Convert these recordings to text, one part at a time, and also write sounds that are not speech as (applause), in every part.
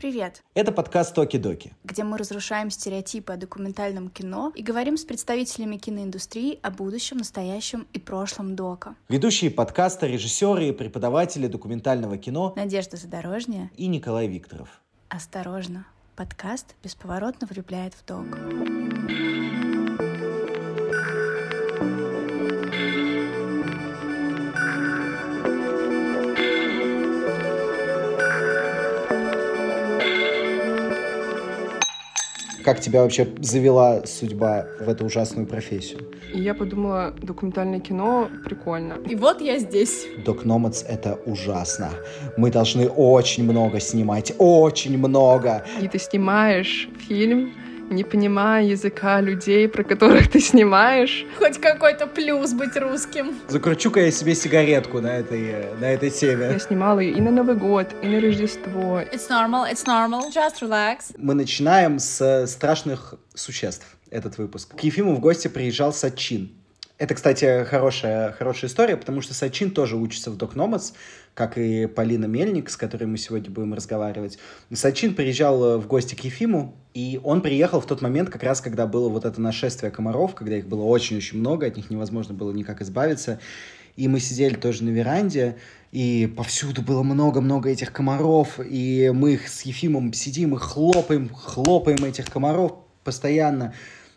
Привет! Это подкаст «Токи-доки», где мы разрушаем стереотипы о документальном кино и говорим с представителями киноиндустрии о будущем, настоящем и прошлом дока. Ведущие подкаста, режиссеры и преподаватели документального кино Надежда Задорожняя и Николай Викторов. Осторожно, подкаст бесповоротно влюбляет в док. Как тебя вообще завела судьба в эту ужасную профессию? И я подумала, документальное кино прикольно. И вот я здесь. Док Номадс — это ужасно. Мы должны очень много снимать, очень много. И ты снимаешь фильм, не понимая языка людей, про которых ты снимаешь. Хоть какой-то плюс быть русским. Закручу-ка я себе сигаретку на этой, на этой теме. Я снимала и на Новый год, и на Рождество. It's normal, it's normal, just relax. Мы начинаем с страшных существ этот выпуск. К Ефиму в гости приезжал Сачин. Это, кстати, хорошая, хорошая история, потому что Сачин тоже учится в Док Номадс, как и Полина Мельник, с которой мы сегодня будем разговаривать. Сачин приезжал в гости к Ефиму, и он приехал в тот момент, как раз когда было вот это нашествие комаров, когда их было очень-очень много, от них невозможно было никак избавиться. И мы сидели тоже на веранде, и повсюду было много-много этих комаров, и мы их с Ефимом сидим и хлопаем, хлопаем этих комаров постоянно.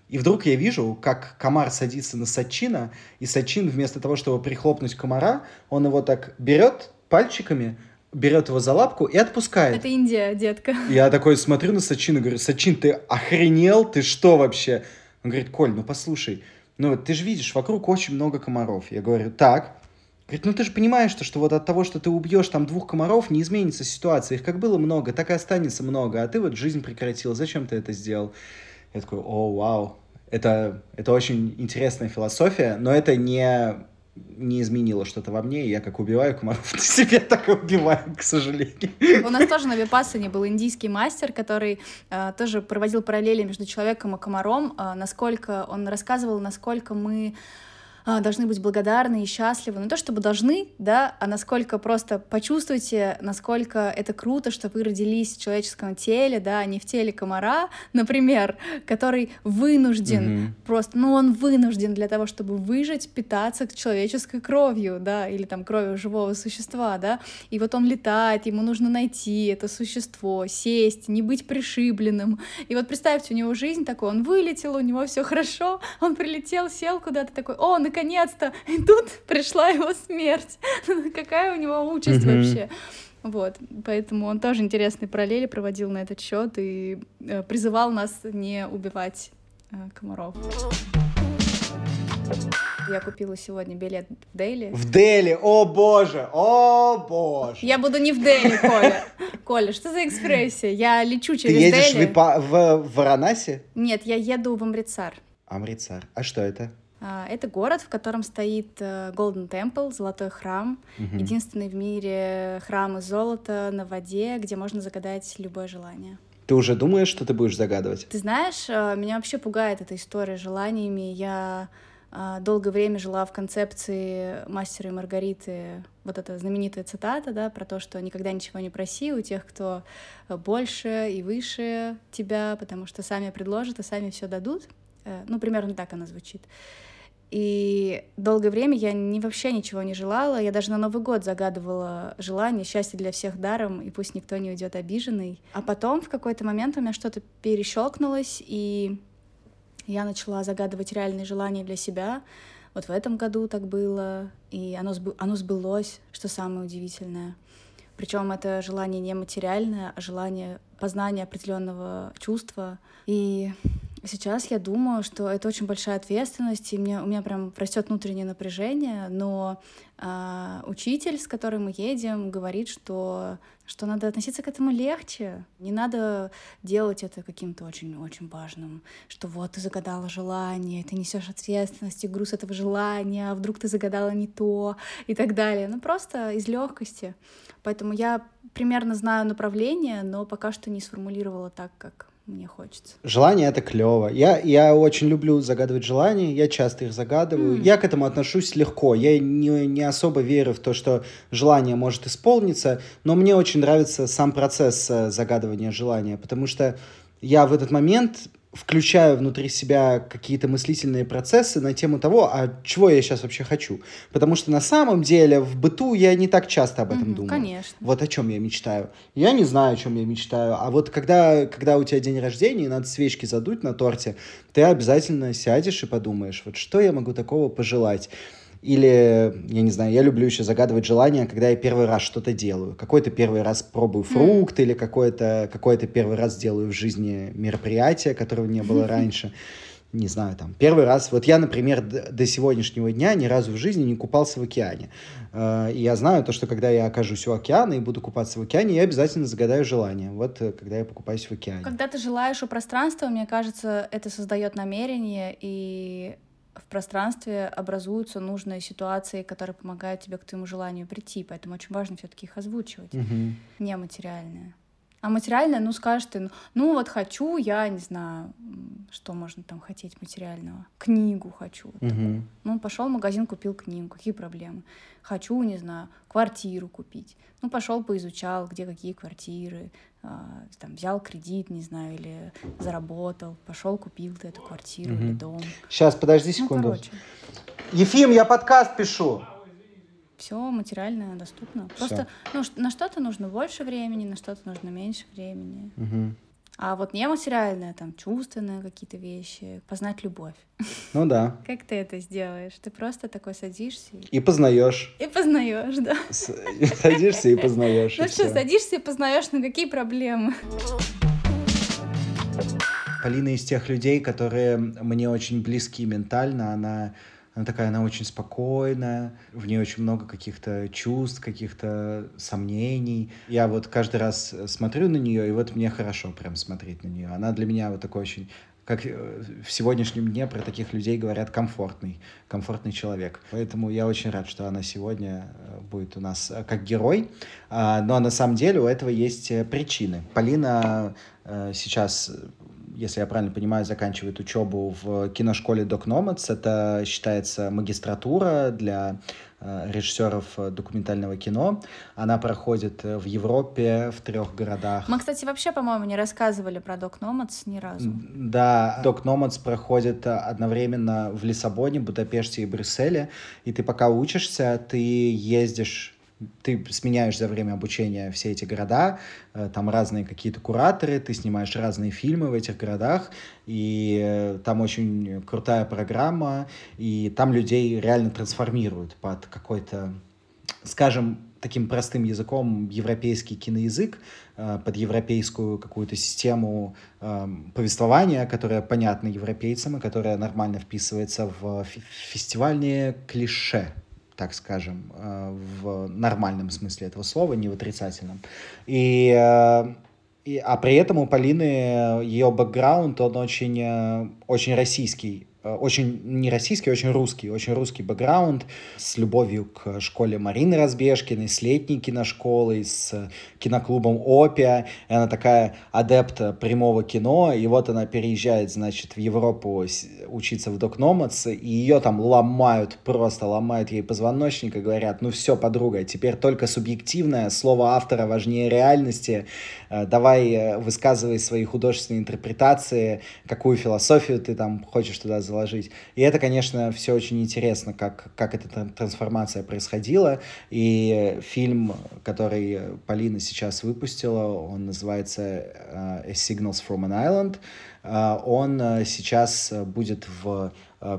И вдруг я вижу, как комар садится на Сачина, и Сачин вместо того, чтобы прихлопнуть комара, он его так берет пальчиками, берет его за лапку и отпускает. Это Индия, детка. Я такой смотрю на Сачина и говорю, Сачин, ты охренел? Ты что вообще? Он говорит, Коль, ну послушай, ну ты же видишь, вокруг очень много комаров. Я говорю, так. Говорит, ну ты же понимаешь, что, что вот от того, что ты убьешь там двух комаров, не изменится ситуация. Их как было много, так и останется много. А ты вот жизнь прекратил. Зачем ты это сделал? Я такой, о, вау, это, это очень интересная философия, но это не, не изменило что-то во мне, и я как убиваю комаров (laughs) на себе, так и убиваю, к сожалению. У нас тоже на Випассане был индийский мастер, который э, тоже проводил параллели между человеком и комаром, э, насколько он рассказывал, насколько мы должны быть благодарны и счастливы. Не то чтобы должны, да, а насколько просто почувствуйте, насколько это круто, что вы родились в человеческом теле, да, а не в теле комара, (laughs) например, который вынужден mm-hmm. просто, ну он вынужден для того, чтобы выжить, питаться человеческой кровью, да, или там кровью живого существа, да, и вот он летает, ему нужно найти это существо, сесть, не быть пришибленным. И вот представьте, у него жизнь такой, он вылетел, у него все хорошо, он прилетел, сел куда-то такой, о, наконец-то! И тут (laughs) пришла его смерть. (laughs) Какая у него участь mm-hmm. вообще? Вот, поэтому он тоже интересные параллели проводил на этот счет и э, призывал нас не убивать э, комаров. Я купила сегодня билет в Дели. В Дели? О боже! О боже! Я буду не в Дели, (laughs) Коля. Коля, что за экспрессия? Я лечу через Ты едешь Дели. В, в, в Варанаси? Нет, я еду в Амрицар. Амрицар. А что это? А, это город, в котором стоит э, Golden Temple, золотой храм, угу. единственный в мире храм из золота на воде, где можно загадать любое желание. Ты уже думаешь, что ты будешь загадывать? Ты знаешь, э, меня вообще пугает эта история с желаниями. Я э, долгое время жила в концепции мастера и Маргариты, вот эта знаменитая цитата, да, про то, что никогда ничего не проси у тех, кто больше и выше тебя, потому что сами предложат и сами все дадут. Ну, примерно так она звучит. И долгое время я не, вообще ничего не желала. Я даже на Новый год загадывала желание, счастье для всех даром, и пусть никто не уйдет обиженный. А потом в какой-то момент у меня что-то перещелкнулось, и я начала загадывать реальные желания для себя. Вот в этом году так было, и оно, сбы... оно сбылось, что самое удивительное. Причем это желание не материальное, а желание познания определенного чувства. И Сейчас я думаю, что это очень большая ответственность, и мне, у меня прям растет внутреннее напряжение, но э, учитель, с которым мы едем, говорит, что, что надо относиться к этому легче. Не надо делать это каким-то очень-очень важным, что вот ты загадала желание, ты несешь ответственность и груз этого желания, а вдруг ты загадала не то и так далее. Ну просто из легкости. Поэтому я примерно знаю направление, но пока что не сформулировала так, как мне хочется. Желание это клево. Я, я очень люблю загадывать желания, я часто их загадываю. Mm. Я к этому отношусь легко. Я не, не особо верю в то, что желание может исполниться, но мне очень нравится сам процесс э, загадывания желания, потому что я в этот момент включаю внутри себя какие-то мыслительные процессы на тему того, а чего я сейчас вообще хочу. Потому что на самом деле в быту я не так часто об этом mm-hmm, думаю. Конечно. Вот о чем я мечтаю. Я не знаю, о чем я мечтаю. А вот когда, когда у тебя день рождения, и надо свечки задуть на торте, ты обязательно сядешь и подумаешь, вот что я могу такого пожелать. Или, я не знаю, я люблю еще загадывать желания, когда я первый раз что-то делаю. Какой-то первый раз пробую фрукт, mm. или какой-то какой первый раз делаю в жизни мероприятие, которого не было (laughs) раньше. Не знаю, там, первый раз. Вот я, например, до сегодняшнего дня ни разу в жизни не купался в океане. Э, и я знаю то, что когда я окажусь у океана и буду купаться в океане, я обязательно загадаю желание. Вот э, когда я покупаюсь в океане. Когда ты желаешь у пространства, мне кажется, это создает намерение, и в пространстве образуются нужные ситуации, которые помогают тебе к твоему желанию прийти. Поэтому очень важно все-таки их озвучивать. Угу. Нематериальное. А материальное, ну, скажешь ты, ну, ну вот хочу, я не знаю, что можно там хотеть материального. Книгу хочу. Угу. Ну, пошел в магазин, купил книгу. Какие проблемы? Хочу, не знаю, квартиру купить. Ну, пошел, поизучал, где какие квартиры, там взял кредит, не знаю, или заработал, пошел, купил ты эту квартиру угу. или дом. Сейчас, подожди ну, секунду. Ну, Ефим, я подкаст пишу. Все материально доступно. Все. Просто ну, на что-то нужно больше времени, на что-то нужно меньше времени. Угу. А вот нематериальное, там, чувственные какие-то вещи, познать любовь. Ну да. (laughs) Как ты это сделаешь? Ты просто такой садишься. И познаешь. И познаешь, да. (laughs) Садишься и познаешь. Ну что, садишься и познаешь, на какие проблемы? Полина из тех людей, которые мне очень близки ментально. Она она такая, она очень спокойная, в ней очень много каких-то чувств, каких-то сомнений. Я вот каждый раз смотрю на нее, и вот мне хорошо прям смотреть на нее. Она для меня вот такой очень как э, в сегодняшнем дне про таких людей говорят, комфортный, комфортный человек. Поэтому я очень рад, что она сегодня э, будет у нас э, как герой. А, но на самом деле у этого есть причины. Полина сейчас если я правильно понимаю, заканчивает учебу в киношколе Док Номадс. Это считается магистратура для э, режиссеров документального кино. Она проходит в Европе в трех городах. Мы, кстати, вообще, по-моему, не рассказывали про Док Номадс ни разу. Да, Док Номадс проходит одновременно в Лиссабоне, Будапеште и Брюсселе. И ты пока учишься, ты ездишь ты сменяешь за время обучения все эти города, э, там разные какие-то кураторы, ты снимаешь разные фильмы в этих городах, и э, там очень крутая программа, и там людей реально трансформируют под какой-то, скажем, таким простым языком европейский киноязык, э, под европейскую какую-то систему повествования, которая понятна европейцам и которая нормально вписывается в фестивальные клише, так скажем, э, в нормальном смысле этого слова, не в отрицательном. И, э, и, а при этом у Полины ее бэкграунд, он очень, э, очень российский Э, очень не российский, очень русский, очень русский бэкграунд, с любовью к школе Марины Разбежкиной, с летней киношколой, с киноклубом Опия. И она такая адепт прямого кино, и вот она переезжает, значит, в Европу учиться в Док Номадс, и ее там ломают, просто ломают ей позвоночник и говорят, ну все, подруга, теперь только субъективное, слово автора важнее реальности, э, давай э, высказывай свои художественные интерпретации, какую философию ты там хочешь туда заложить. И это, конечно, все очень интересно, как, как эта трансформация происходила. И фильм, который Полина сейчас выпустила, он называется uh, Signals from an Island. Uh, он uh, сейчас будет в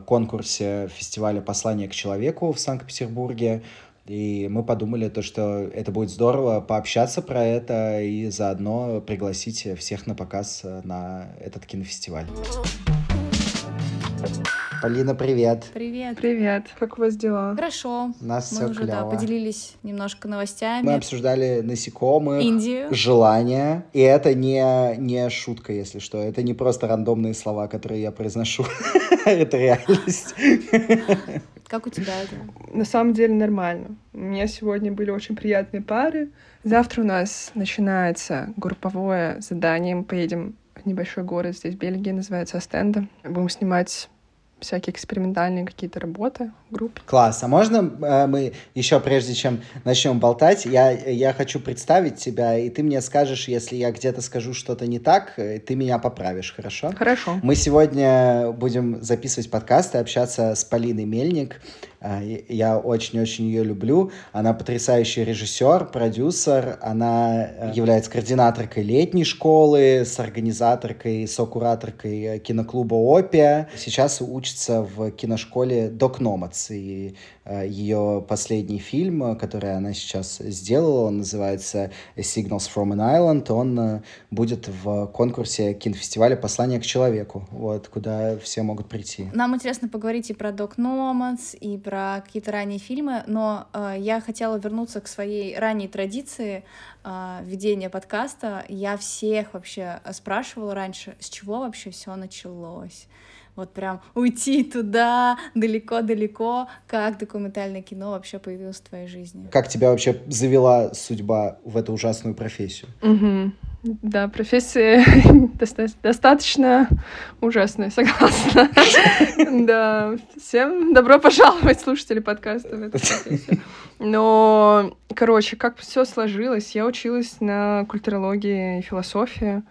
конкурсе фестиваля «Послание к человеку» в Санкт-Петербурге. И мы подумали, то, что это будет здорово пообщаться про это и заодно пригласить всех на показ на этот кинофестиваль. Полина, привет. Привет. Привет. Как у вас дела? Хорошо. У нас Мы все уже клево. Да, поделились немножко новостями. Мы обсуждали насекомых, Индию, желания. И это не, не шутка, если что. Это не просто рандомные слова, которые я произношу. (laughs) Это реальность. Как у тебя это? На самом деле нормально. У меня сегодня были очень приятные пары. Завтра у нас начинается групповое задание. Мы поедем небольшой город здесь, Бельгия, называется Астенда. Будем снимать всякие экспериментальные какие-то работы, группы. Класс. А можно э, мы еще, прежде чем начнем болтать, я, я хочу представить тебя, и ты мне скажешь, если я где-то скажу что-то не так, э, ты меня поправишь, хорошо? Хорошо. Мы сегодня будем записывать подкаст и общаться с Полиной Мельник. Э, я очень-очень ее люблю. Она потрясающий режиссер, продюсер. Она э, является координаторкой летней школы, с организаторкой, сокураторкой киноклуба «Опия». Сейчас учится в киношколе «Док Номадс». И Э, ее последний фильм, который она сейчас сделала, он называется Signals from an Island, он э, будет в конкурсе кинофестиваля «Послание к человеку», вот, куда все могут прийти. Нам интересно поговорить и про Док Номадс, и про какие-то ранние фильмы, но э, я хотела вернуться к своей ранней традиции э, ведения подкаста. Я всех вообще спрашивала раньше, с чего вообще все началось вот прям уйти туда далеко-далеко, как документальное кино вообще появилось в твоей жизни? Как тебя вообще завела судьба в эту ужасную профессию? Угу. Да, профессия (laughs) достаточно ужасная, согласна. (laughs) Да, всем добро пожаловать, слушатели подкаста в эту профессию. Но, короче, как все сложилось, я училась на культурологии и философии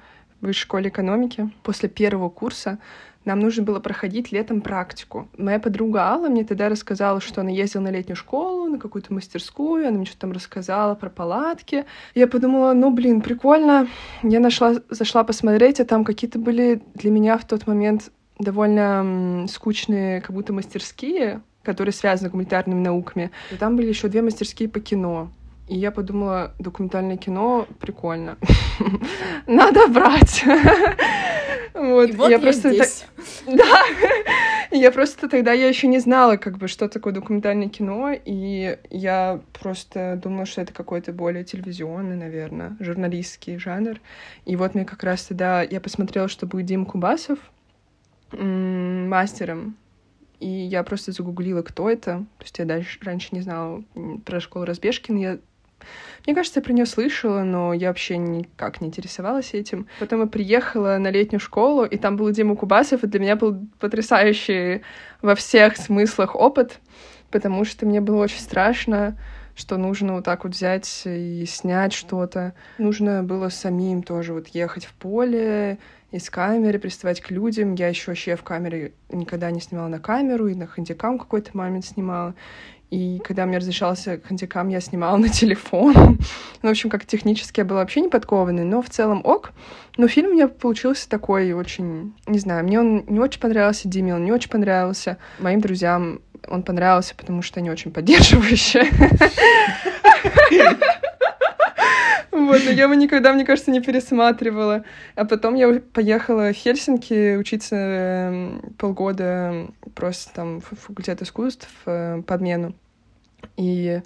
в высшей школе экономики. После первого курса нам нужно было проходить летом практику. Моя подруга Алла мне тогда рассказала, что она ездила на летнюю школу, на какую-то мастерскую, она мне что-то там рассказала про палатки. Я подумала, ну, блин, прикольно. Я нашла, зашла посмотреть, а там какие-то были для меня в тот момент довольно скучные, как будто мастерские, которые связаны с гуманитарными науками. И там были еще две мастерские по кино. И я подумала, документальное кино прикольно. (laughs) Надо брать. (laughs) Вот, и вот я, я просто здесь. (laughs) Да, я просто тогда я еще не знала, как бы, что такое документальное кино, и я просто думала, что это какой-то более телевизионный, наверное, журналистский жанр. И вот мне как раз тогда я посмотрела, что будет Дим Кубасов мастером и я просто загуглила, кто это. То есть я дальше, раньше не знала про школу Разбежкин. Я мне кажется, я про нее слышала, но я вообще никак не интересовалась этим. Потом я приехала на летнюю школу, и там был Дима Кубасов, и для меня был потрясающий во всех смыслах опыт, потому что мне было очень страшно, что нужно вот так вот взять и снять что-то. Нужно было самим тоже вот ехать в поле, из камеры, приставать к людям. Я еще вообще в камере никогда не снимала на камеру, и на хандикам какой-то момент снимала. И когда мне разрешался хандикам, я снимала на телефон. (laughs) ну, в общем, как технически я была вообще не подкованной, но в целом ок. Но фильм у меня получился такой очень... Не знаю, мне он не очень понравился, Диме он не очень понравился. Моим друзьям он понравился, потому что они очень поддерживающие. (laughs) Вот, я его никогда, мне кажется, не пересматривала. А потом я поехала в Хельсинки учиться эм, полгода просто там в факультет искусств э, по обмену. И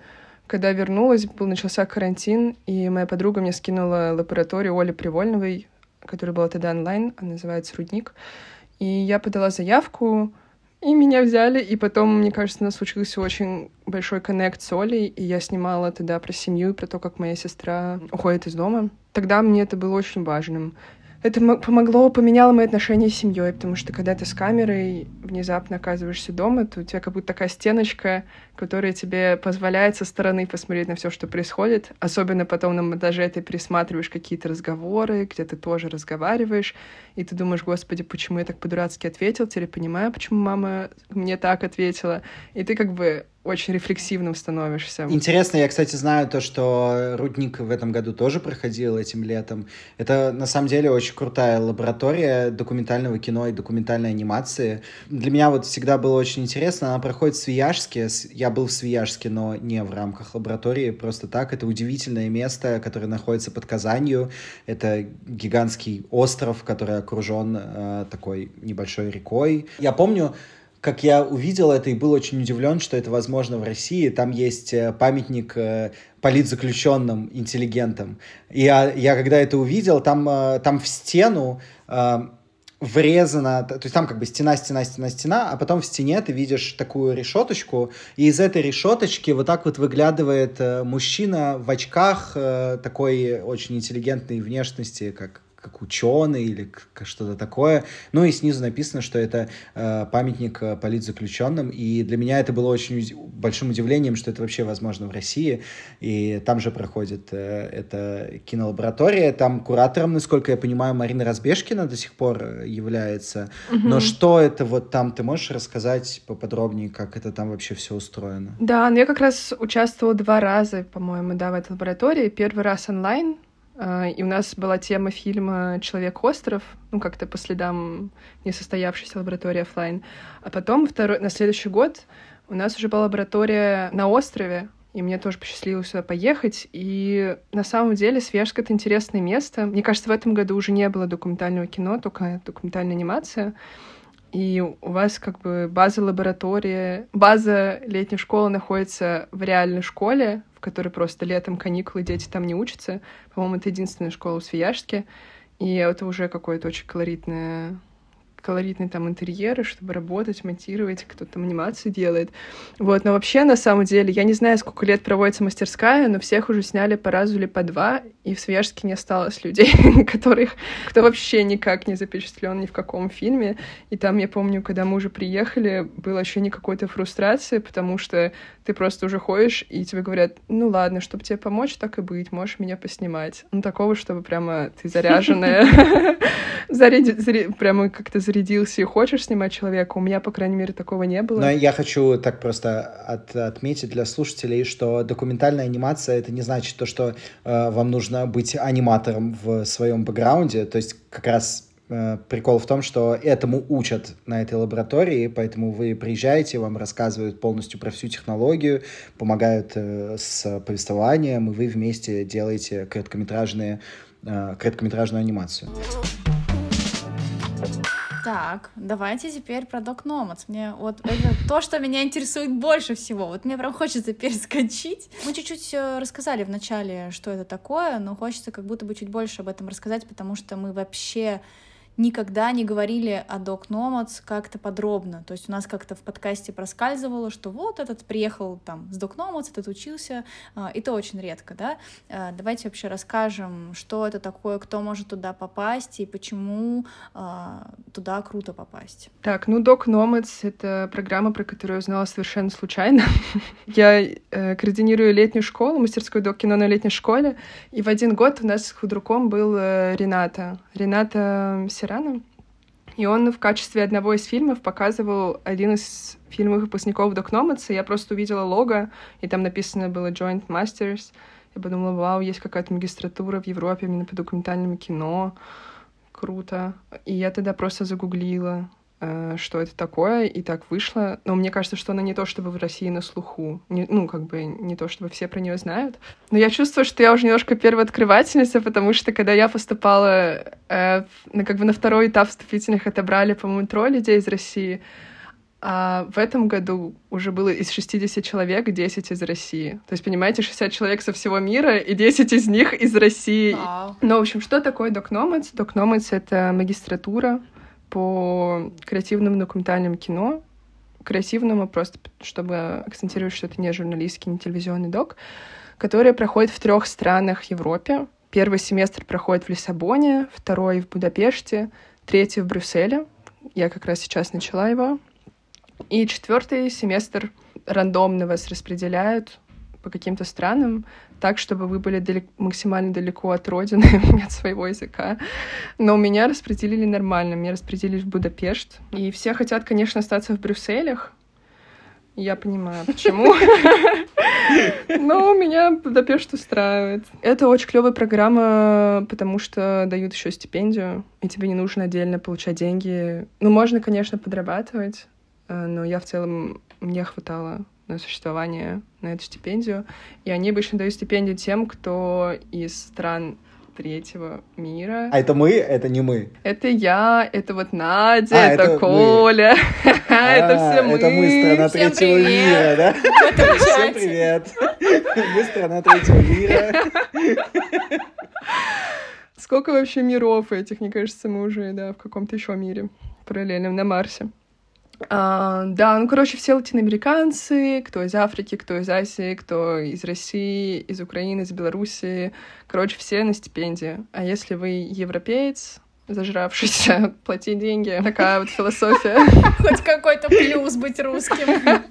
когда вернулась, был начался карантин, и моя подруга мне скинула лабораторию Оли Привольновой, которая была тогда онлайн, она называется «Рудник». И я подала заявку, и меня взяли, и потом, мне кажется, у нас случился очень большой коннект с Олей, и я снимала тогда про семью, про то, как моя сестра уходит из дома. Тогда мне это было очень важным это помогло, поменяло мои отношения с семьей, потому что когда ты с камерой внезапно оказываешься дома, то у тебя как будто такая стеночка, которая тебе позволяет со стороны посмотреть на все, что происходит. Особенно потом на монтаже ты пересматриваешь какие-то разговоры, где ты тоже разговариваешь, и ты думаешь, господи, почему я так по-дурацки ответил, теперь понимаю, почему мама мне так ответила. И ты как бы очень рефлексивным становишься. Интересно, я, кстати, знаю то, что Рудник в этом году тоже проходил этим летом. Это, на самом деле, очень крутая лаборатория документального кино и документальной анимации. Для меня вот всегда было очень интересно. Она проходит в Свияжске. Я был в Свияжске, но не в рамках лаборатории, просто так. Это удивительное место, которое находится под Казанью. Это гигантский остров, который окружен э, такой небольшой рекой. Я помню, как я увидел это и был очень удивлен, что это возможно в России. Там есть э, памятник э, политзаключенным, интеллигентам. И я, я когда это увидел, там, э, там в стену врезана, то есть там как бы стена, стена, стена, стена, а потом в стене ты видишь такую решеточку, и из этой решеточки вот так вот выглядывает мужчина в очках такой очень интеллигентной внешности, как как ученый или что-то такое. Ну и снизу написано, что это э, памятник э, политзаключенным. И для меня это было очень большим удивлением, что это вообще возможно в России. И там же проходит э, эта кинолаборатория. Там куратором, насколько я понимаю, Марина Разбежкина до сих пор э, является. Угу. Но что это вот там, ты можешь рассказать поподробнее, как это там вообще все устроено? Да, ну я как раз участвовала два раза, по-моему, да, в этой лаборатории. Первый раз онлайн, и у нас была тема фильма «Человек-остров», ну, как-то по следам несостоявшейся лаборатории офлайн. А потом, второй, на следующий год, у нас уже была лаборатория на острове, и мне тоже посчастливилось сюда поехать. И на самом деле Свежск — это интересное место. Мне кажется, в этом году уже не было документального кино, только документальная анимация. И у вас как бы база лаборатории, база летней школы находится в реальной школе, в которой просто летом каникулы, дети там не учатся. По-моему, это единственная школа в Свияжске. И это уже какое-то очень колоритное колоритные там интерьеры, чтобы работать, монтировать, кто-то там анимацию делает. Вот, но вообще, на самом деле, я не знаю, сколько лет проводится мастерская, но всех уже сняли по разу или по два, и в Свияжске не осталось людей, (laughs) которых, кто вообще никак не запечатлен ни в каком фильме. И там, я помню, когда мы уже приехали, было ощущение какой-то фрустрации, потому что ты просто уже ходишь, и тебе говорят, ну ладно, чтобы тебе помочь, так и быть, можешь меня поснимать. Ну, такого, чтобы прямо ты заряженная, (laughs) прямо как-то заряженная зарядился и хочешь снимать человека. У меня, по крайней мере, такого не было. Но я хочу так просто от, отметить для слушателей, что документальная анимация — это не значит то, что э, вам нужно быть аниматором в своем бэкграунде. То есть как раз э, прикол в том, что этому учат на этой лаборатории, поэтому вы приезжаете, вам рассказывают полностью про всю технологию, помогают э, с повествованием, и вы вместе делаете короткометражные, э, короткометражную анимацию. Так, давайте теперь про Док Номадс. Мне вот это то, что меня интересует больше всего. Вот мне прям хочется перескочить. Мы чуть-чуть рассказали в начале, что это такое, но хочется как будто бы чуть больше об этом рассказать, потому что мы вообще никогда не говорили о Doc Nomads как-то подробно. То есть у нас как-то в подкасте проскальзывало, что вот этот приехал там с Doc Nomads, этот учился, а, и то очень редко, да. А, давайте вообще расскажем, что это такое, кто может туда попасть и почему а, туда круто попасть. Так, ну Doc Nomads — это программа, про которую я узнала совершенно случайно. (laughs) я э, координирую летнюю школу, мастерскую док кино на летней школе, и в один год у нас с худруком был э, Рената. Рената Тирана. И он в качестве одного из фильмов показывал один из фильмов выпускников Док Номадса. Я просто увидела лого, и там написано было Joint Masters. Я подумала, вау, есть какая-то магистратура в Европе именно по документальному кино. Круто. И я тогда просто загуглила что это такое, и так вышло. Но мне кажется, что она не то чтобы в России на слуху, не, ну, как бы не то чтобы все про нее знают. Но я чувствую, что я уже немножко первооткрывательница, потому что когда я поступала, э, на, как бы на второй этап вступительных отобрали, по-моему, трое людей из России, а в этом году уже было из 60 человек 10 из России. То есть, понимаете, 60 человек со всего мира, и 10 из них из России. Wow. Ну, в общем, что такое? Doc Nomads — это магистратура, по креативному документальному кино, креативному просто, чтобы акцентировать, что это не журналистский, не телевизионный док, который проходит в трех странах Европе. Первый семестр проходит в Лиссабоне, второй в Будапеште, третий в Брюсселе. Я как раз сейчас начала его. И четвертый семестр рандомно вас распределяют по каким-то странам так, чтобы вы были далек, максимально далеко от родины, (laughs) от своего языка. Но меня распределили нормально. Меня распределили в Будапешт. И все хотят, конечно, остаться в Брюсселях. Я понимаю, почему. (laughs) Но меня Будапешт устраивает. Это очень клевая программа, потому что дают еще стипендию, и тебе не нужно отдельно получать деньги. Ну, можно, конечно, подрабатывать, э, но я в целом мне хватало на существование на эту стипендию. И они обычно дают стипендию тем, кто из стран третьего мира. А это мы? Это не мы? Это я, это вот Надя, а, это, это Коля. это а, все мы. Это мы, страна третьего мира, да? (laughs) Всем привет. (laughs) Мы страна третьего мира. Сколько вообще миров этих, мне кажется, мы уже, да, в каком-то еще мире параллельном на Марсе. А, да, ну, короче, все латиноамериканцы, кто из Африки, кто из Азии, кто из России, из Украины, из Белоруссии. Короче, все на стипендии. А если вы европеец, зажравшийся, (laughs) плати деньги. Такая вот философия. (laughs) Хоть какой-то плюс быть русским.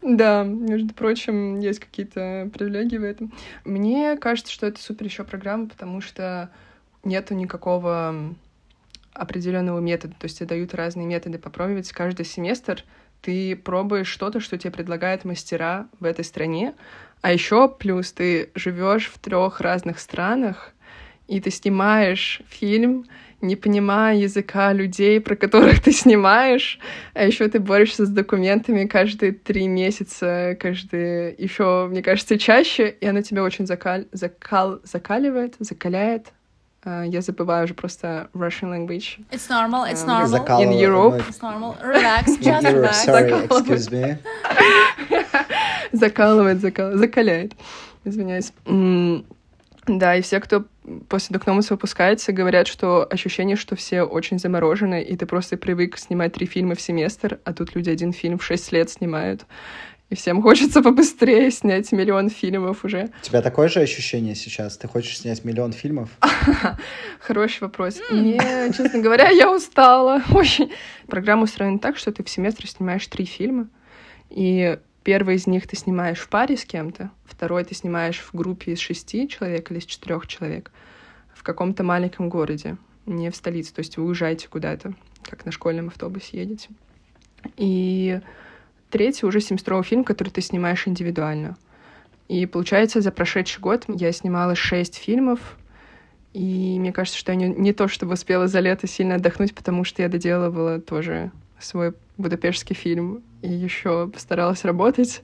Да, между прочим, есть какие-то привилегии в этом. Мне кажется, что это супер еще программа, потому что нету никакого определенного метода. То есть тебе дают разные методы попробовать. Каждый семестр ты пробуешь что-то, что тебе предлагают мастера в этой стране. А еще плюс ты живешь в трех разных странах, и ты снимаешь фильм, не понимая языка людей, про которых ты снимаешь, а еще ты борешься с документами каждые три месяца, каждые еще, мне кажется, чаще, и оно тебя очень закал... Закал... закаливает, закаляет, Uh, я забываю уже просто Russian language. It's normal, it's normal. In Europe. It's normal. Relax, just relax. Sorry, excuse me. (laughs) Закалывает, закал... закаляет. Извиняюсь. Да, и все, кто после Докномуса выпускается, говорят, что ощущение, что все очень заморожены, и ты просто привык снимать три фильма в семестр, а тут люди один фильм в шесть лет снимают. И всем хочется побыстрее снять миллион фильмов уже. У тебя такое же ощущение сейчас? Ты хочешь снять миллион фильмов? (laughs) Хороший вопрос. Мне, честно говоря, я устала. (laughs) Очень. Программа устроена так, что ты в семестр снимаешь три фильма, и первый из них ты снимаешь в паре с кем-то, второй ты снимаешь в группе из шести человек или из четырех человек в каком-то маленьком городе, не в столице. То есть вы уезжаете куда-то, как на школьном автобусе едете. И третий уже семестровый фильм, который ты снимаешь индивидуально. И получается, за прошедший год я снимала шесть фильмов, и мне кажется, что я не, не то чтобы успела за лето сильно отдохнуть, потому что я доделывала тоже свой будапештский фильм и еще постаралась работать.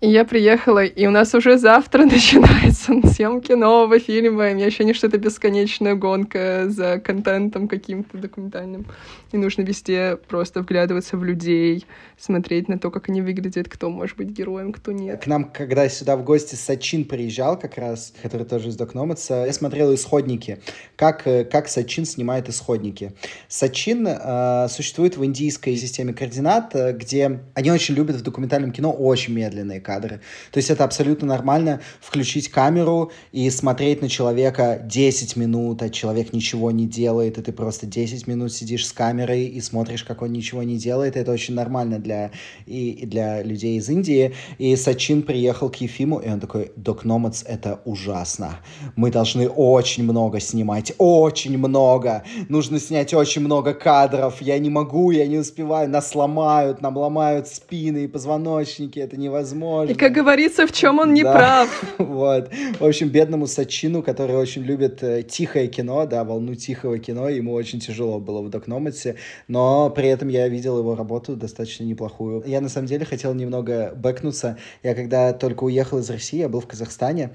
И я приехала, и у нас уже завтра (laughs) начинается съемки нового фильма. И мне ощущение, что это бесконечная гонка за контентом каким-то документальным. И нужно везде просто вглядываться в людей, смотреть на то, как они выглядят, кто может быть героем, кто нет. К нам, когда сюда в гости Сачин приезжал как раз, который тоже из Докноматса, я смотрел исходники, как, э, как Сачин снимает исходники. Сачин э, существует в индийской системе координат, э, где они очень любят в документальном кино очень медленные кадры. То есть это абсолютно нормально включить камеру и смотреть на человека 10 минут, а человек ничего не делает, и ты просто 10 минут сидишь с камерой и смотришь, как он ничего не делает. Это очень нормально для, и, и для людей из Индии. И Сачин приехал к Ефиму, и он такой, Док Номадс, это ужасно. Мы должны очень много снимать, очень много. Нужно снять очень много кадров. Я не могу, я не успеваю. Нас ломают, нам ломают спины и позвоночники. Это невозможно. И, как говорится, в чем он не Да. прав. (laughs) Вот. В общем, бедному Сачину, который очень любит э, тихое кино, да, волну тихого кино, ему очень тяжело было в Докноматсе, но при этом я видел его работу достаточно неплохую. Я, на самом деле, хотел немного бэкнуться. Я когда только уехал из России, я был в Казахстане,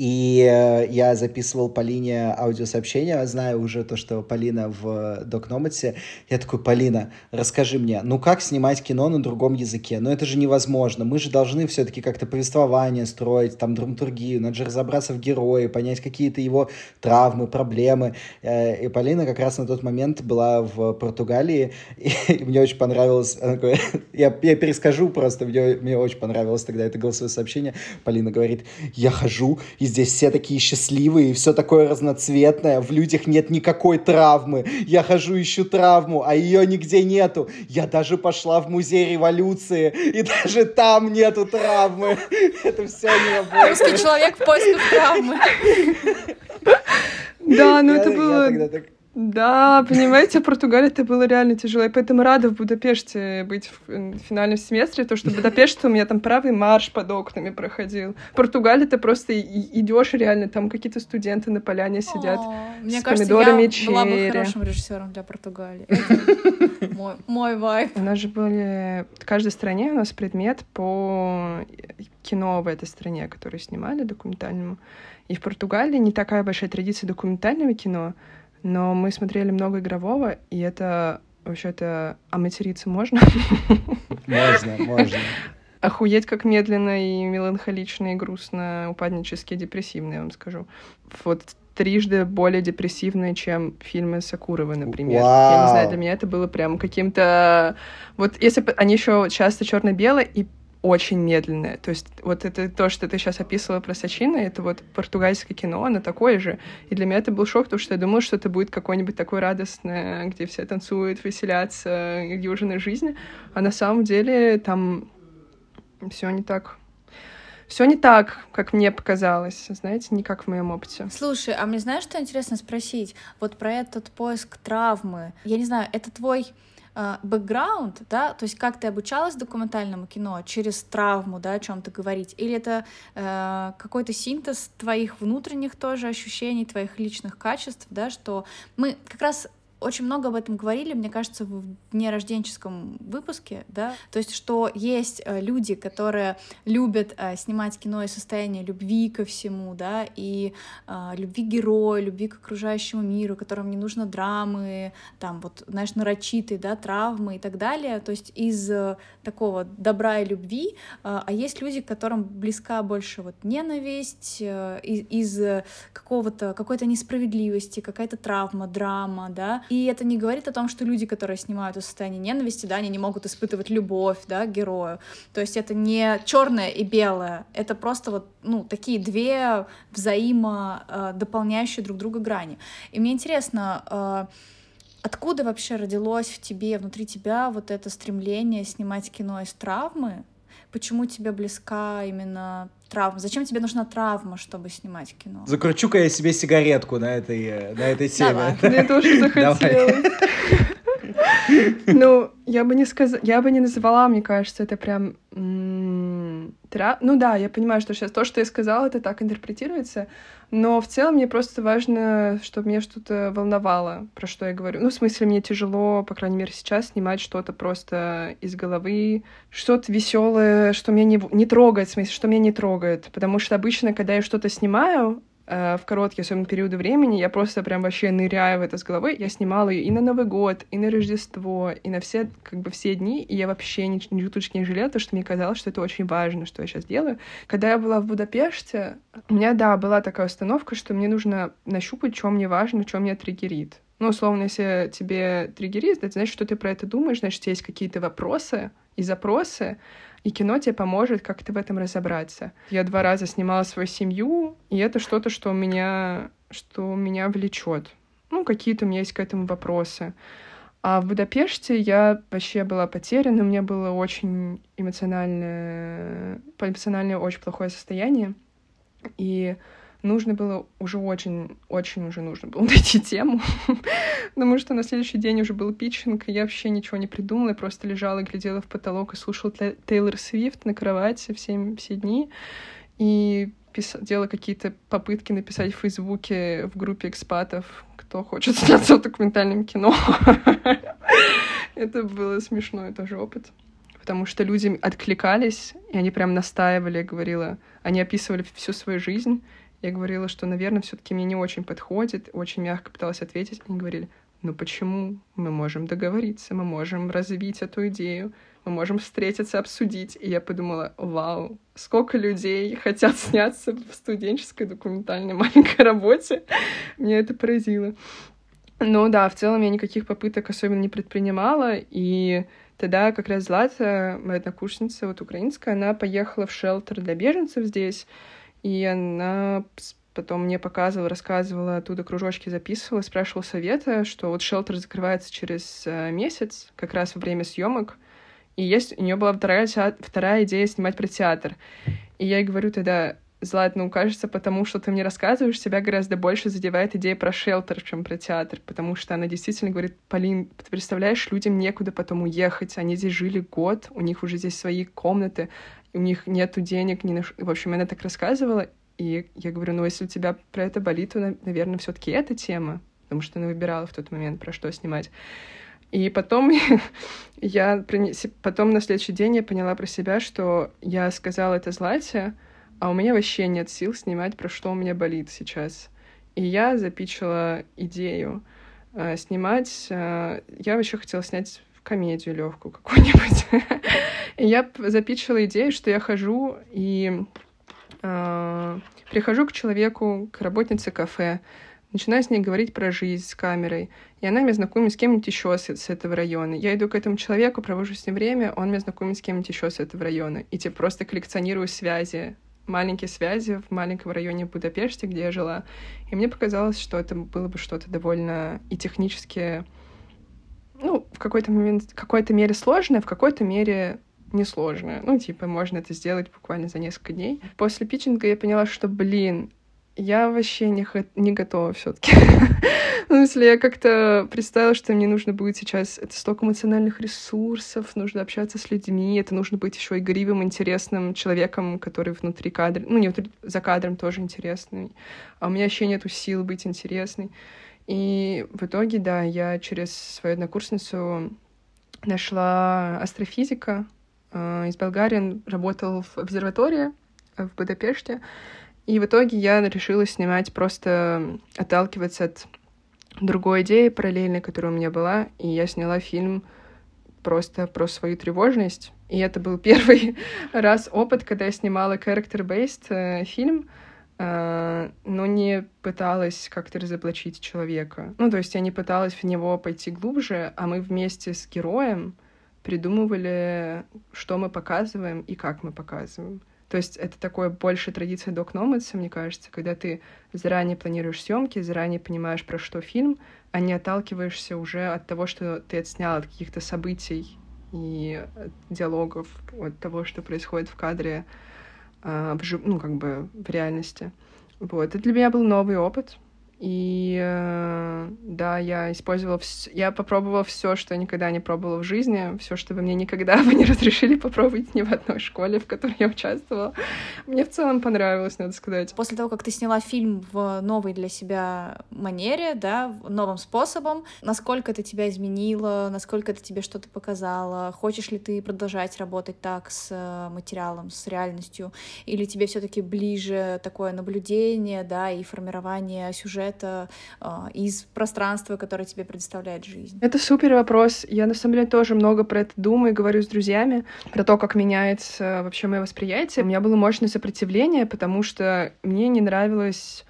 и э, я записывал Полине аудиосообщение, знаю уже то, что Полина в Докноматсе. Я такой, Полина, расскажи мне, ну как снимать кино на другом языке? Ну это же невозможно. Мы же должны все-таки как-то повествование строить, там драматургию, надо же разобраться в герое, понять какие-то его травмы, проблемы. Э, И Полина как раз на тот момент была в Португалии, (laughs) и мне очень понравилось, говорит, (laughs) я, я перескажу просто, мне, мне очень понравилось тогда это голосовое сообщение. Полина говорит, я хожу, и здесь все такие счастливые, и все такое разноцветное, в людях нет никакой травмы. Я хожу, ищу травму, а ее нигде нету. Я даже пошла в музей революции, и (laughs) даже там нету травмы. (laughs) Это все не Русский работает. человек в поисках травмы. Да, ну это было... Да, понимаете, Португалия это было реально тяжело. Я поэтому рада в Будапеште быть в э, финальном семестре, то, что Будапешт у меня там правый марш под окнами проходил. Португалия ты просто и- идешь реально, там какие-то студенты на поляне сидят. О, Мне с кажется, помидорами я была бы черри. хорошим режиссером для Португалии. (laughs) Это мой- вайб. У нас же были... В каждой стране у нас предмет по кино в этой стране, который снимали документальному. И в Португалии не такая большая традиция документального кино, но мы смотрели много игрового, и это вообще-то... А материться можно? Можно, можно. Охуеть, как медленно и меланхолично, и грустно, упаднически, депрессивно, я вам скажу. Вот трижды более депрессивные, чем фильмы Сакуровой, например. Вау. Я не знаю, для меня это было прям каким-то... Вот если бы они еще часто черно-белые и очень медленное. То есть вот это то, что ты сейчас описывала про Сачина, это вот португальское кино, оно такое же. И для меня это был шок, потому что я думала, что это будет какое-нибудь такое радостное, где все танцуют, веселятся, где уже на жизни. А на самом деле там все не так все не так, как мне показалось, знаете, не как в моем опыте. Слушай, а мне знаешь, что интересно спросить? Вот про этот поиск травмы. Я не знаю, это твой бэкграунд, да, то есть как ты обучалась документальному кино через травму, да, о чем-то говорить, или это э, какой-то синтез твоих внутренних тоже ощущений, твоих личных качеств, да, что мы как раз очень много об этом говорили, мне кажется, в днерожденческом выпуске, да, то есть, что есть э, люди, которые любят э, снимать кино из состояния любви ко всему, да, и э, любви к герою, любви к окружающему миру, которым не нужно драмы, там, вот, знаешь, нарочитые, да, травмы и так далее, то есть из такого добра и любви, а есть люди, которым близка больше вот ненависть, из, из какого-то, какой-то несправедливости, какая-то травма, драма, да, и это не говорит о том, что люди, которые снимают из состояния ненависти, да, они не могут испытывать любовь, да, герою. То есть это не черное и белое, это просто вот, ну, такие две взаимо э, друг друга грани. И мне интересно, э, откуда вообще родилось в тебе, внутри тебя вот это стремление снимать кино из травмы? Почему тебе близка именно травма? Зачем тебе нужна травма, чтобы снимать кино? Закручу-ка я себе сигаретку на этой, э, на этой теме. Мне тоже (laughs) захотелось. (laughs) Ну, я бы не сказала, я бы не называла, мне кажется, это прям. Ну да, я понимаю, что сейчас то, что я сказала, это так интерпретируется, но в целом мне просто важно, чтобы меня что-то волновало, про что я говорю. Ну, в смысле, мне тяжело, по крайней мере, сейчас снимать что-то просто из головы, что-то веселое, что меня не, не трогает, в смысле, что меня не трогает. Потому что обычно, когда я что-то снимаю, в короткие, особенно периоды времени, я просто прям вообще ныряю в это с головой. Я снимала ее и на Новый год, и на Рождество, и на все, как бы, все дни, и я вообще ни, ни чуточки не жалела, потому что мне казалось, что это очень важно, что я сейчас делаю. Когда я была в Будапеште, у меня, да, была такая установка, что мне нужно нащупать, что мне важно, что меня триггерит. Ну, условно, если тебе триггерит, это значит, что ты про это думаешь, значит, есть какие-то вопросы и запросы, и кино тебе поможет как-то в этом разобраться. Я два раза снимала свою семью, и это что-то, что меня, что меня влечет. Ну, какие-то у меня есть к этому вопросы. А в Будапеште я вообще была потеряна, у меня было очень эмоциональное, эмоциональное очень плохое состояние. И нужно было уже очень, очень уже нужно было (laughs) найти тему, потому что на следующий день уже был питчинг, и я вообще ничего не придумала, я просто лежала, глядела в потолок и слушала Тейлор Свифт на кровати все, все дни, и пис... делала какие-то попытки написать в Фейсбуке в группе экспатов, кто хочет сняться в документальном кино. Это было смешной тоже опыт потому что люди откликались, и они прям настаивали, говорила, они описывали всю свою жизнь, я говорила, что, наверное, все-таки мне не очень подходит, очень мягко пыталась ответить. Они говорили, ну почему? Мы можем договориться, мы можем развить эту идею, мы можем встретиться, обсудить. И я подумала, вау, сколько людей хотят сняться в студенческой документальной маленькой работе. Мне это поразило. Ну да, в целом я никаких попыток особенно не предпринимала, и тогда как раз Злата, моя однокурсница, вот украинская, она поехала в шелтер для беженцев здесь, и она потом мне показывала, рассказывала, оттуда кружочки записывала, спрашивала совета, что вот шелтер закрывается через э, месяц, как раз во время съемок, и есть у нее была вторая, вторая идея снимать про театр. И я ей говорю тогда, Злат, ну, кажется, потому что ты мне рассказываешь, тебя гораздо больше задевает идея про шелтер, чем про театр, потому что она действительно говорит, Полин, ты представляешь, людям некуда потом уехать, они здесь жили год, у них уже здесь свои комнаты, у них нету денег, ни на... в общем, она так рассказывала, и я говорю, ну, если у тебя про это болит, то, наверное, все таки эта тема, потому что она выбирала в тот момент, про что снимать. И потом (laughs) я потом на следующий день я поняла про себя, что я сказала это Злате, а у меня вообще нет сил снимать, про что у меня болит сейчас. И я запичила идею э, снимать. Э, я вообще хотела снять комедию легкую какую-нибудь. (laughs) я запичила идею, что я хожу и Э, прихожу к человеку, к работнице кафе, начинаю с ней говорить про жизнь с камерой, и она меня знакомит с кем-нибудь еще с, с этого района. Я иду к этому человеку, провожу с ним время, он меня знакомит с кем-нибудь еще с этого района. И типа просто коллекционирую связи, маленькие связи в маленьком районе Будапеште, где я жила. И мне показалось, что это было бы что-то довольно и технически, ну, в какой-то момент, в какой-то мере сложное, в какой-то мере несложное. Ну, типа, можно это сделать буквально за несколько дней. После питчинга я поняла, что, блин, я вообще не, не готова все таки (laughs) Ну, если я как-то представила, что мне нужно будет сейчас... Это столько эмоциональных ресурсов, нужно общаться с людьми, это нужно быть еще игривым, интересным человеком, который внутри кадра... Ну, не внутри, за кадром тоже интересный. А у меня вообще нету сил быть интересной. И в итоге, да, я через свою однокурсницу нашла астрофизика э, из Болгарии. Он работал в обсерватории в Будапеште. И в итоге я решила снимать, просто отталкиваться от другой идеи параллельной, которая у меня была, и я сняла фильм просто про свою тревожность. И это был (laughs) первый раз опыт, когда я снимала character-based э, фильм, но не пыталась как-то разоблачить человека. Ну, то есть я не пыталась в него пойти глубже, а мы вместе с героем придумывали, что мы показываем и как мы показываем. То есть это такое больше традиция док номадса, мне кажется, когда ты заранее планируешь съемки, заранее понимаешь, про что фильм, а не отталкиваешься уже от того, что ты отснял от каких-то событий и диалогов, от того, что происходит в кадре, э, ну, как бы в реальности. Вот. Это для меня был новый опыт, и э, да, я использовала все, я попробовала все, что я никогда не пробовала в жизни, все, что вы мне никогда бы не разрешили попробовать ни в одной школе, в которой я участвовала. Мне в целом понравилось, надо сказать. После того, как ты сняла фильм в новой для себя манере, да, новым способом, насколько это тебя изменило, насколько это тебе что-то показало, хочешь ли ты продолжать работать так с э, материалом, с реальностью, или тебе все-таки ближе такое наблюдение, да, и формирование сюжета это а, из пространства, которое тебе предоставляет жизнь? Это супер вопрос. Я, на самом деле, тоже много про это думаю, говорю с друзьями, про то, как меняется вообще мое восприятие. У меня было мощное сопротивление, потому что мне не нравилось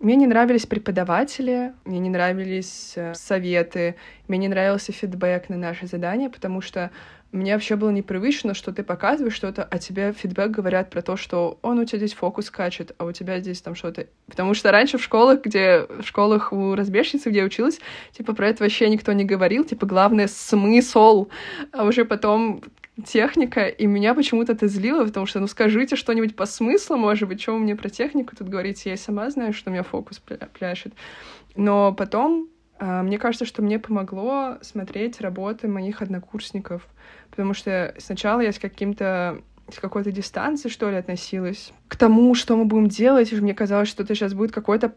мне не нравились преподаватели, мне не нравились э, советы, мне не нравился фидбэк на наши задания, потому что мне вообще было непривычно, что ты показываешь что-то, а тебе фидбэк говорят про то, что он у тебя здесь фокус скачет, а у тебя здесь там что-то. Потому что раньше в школах, где в школах у разбежницы, где я училась, типа про это вообще никто не говорил, типа главное смысл, а уже потом техника, и меня почему-то это злило, потому что, ну, скажите что-нибудь по смыслу, может быть, вы мне про технику тут говорите, я сама знаю, что у меня фокус пляшет. Но потом мне кажется, что мне помогло смотреть работы моих однокурсников, потому что сначала я с каким-то с какой-то дистанции, что ли, относилась к тому, что мы будем делать, и мне казалось, что это сейчас будет какое-то,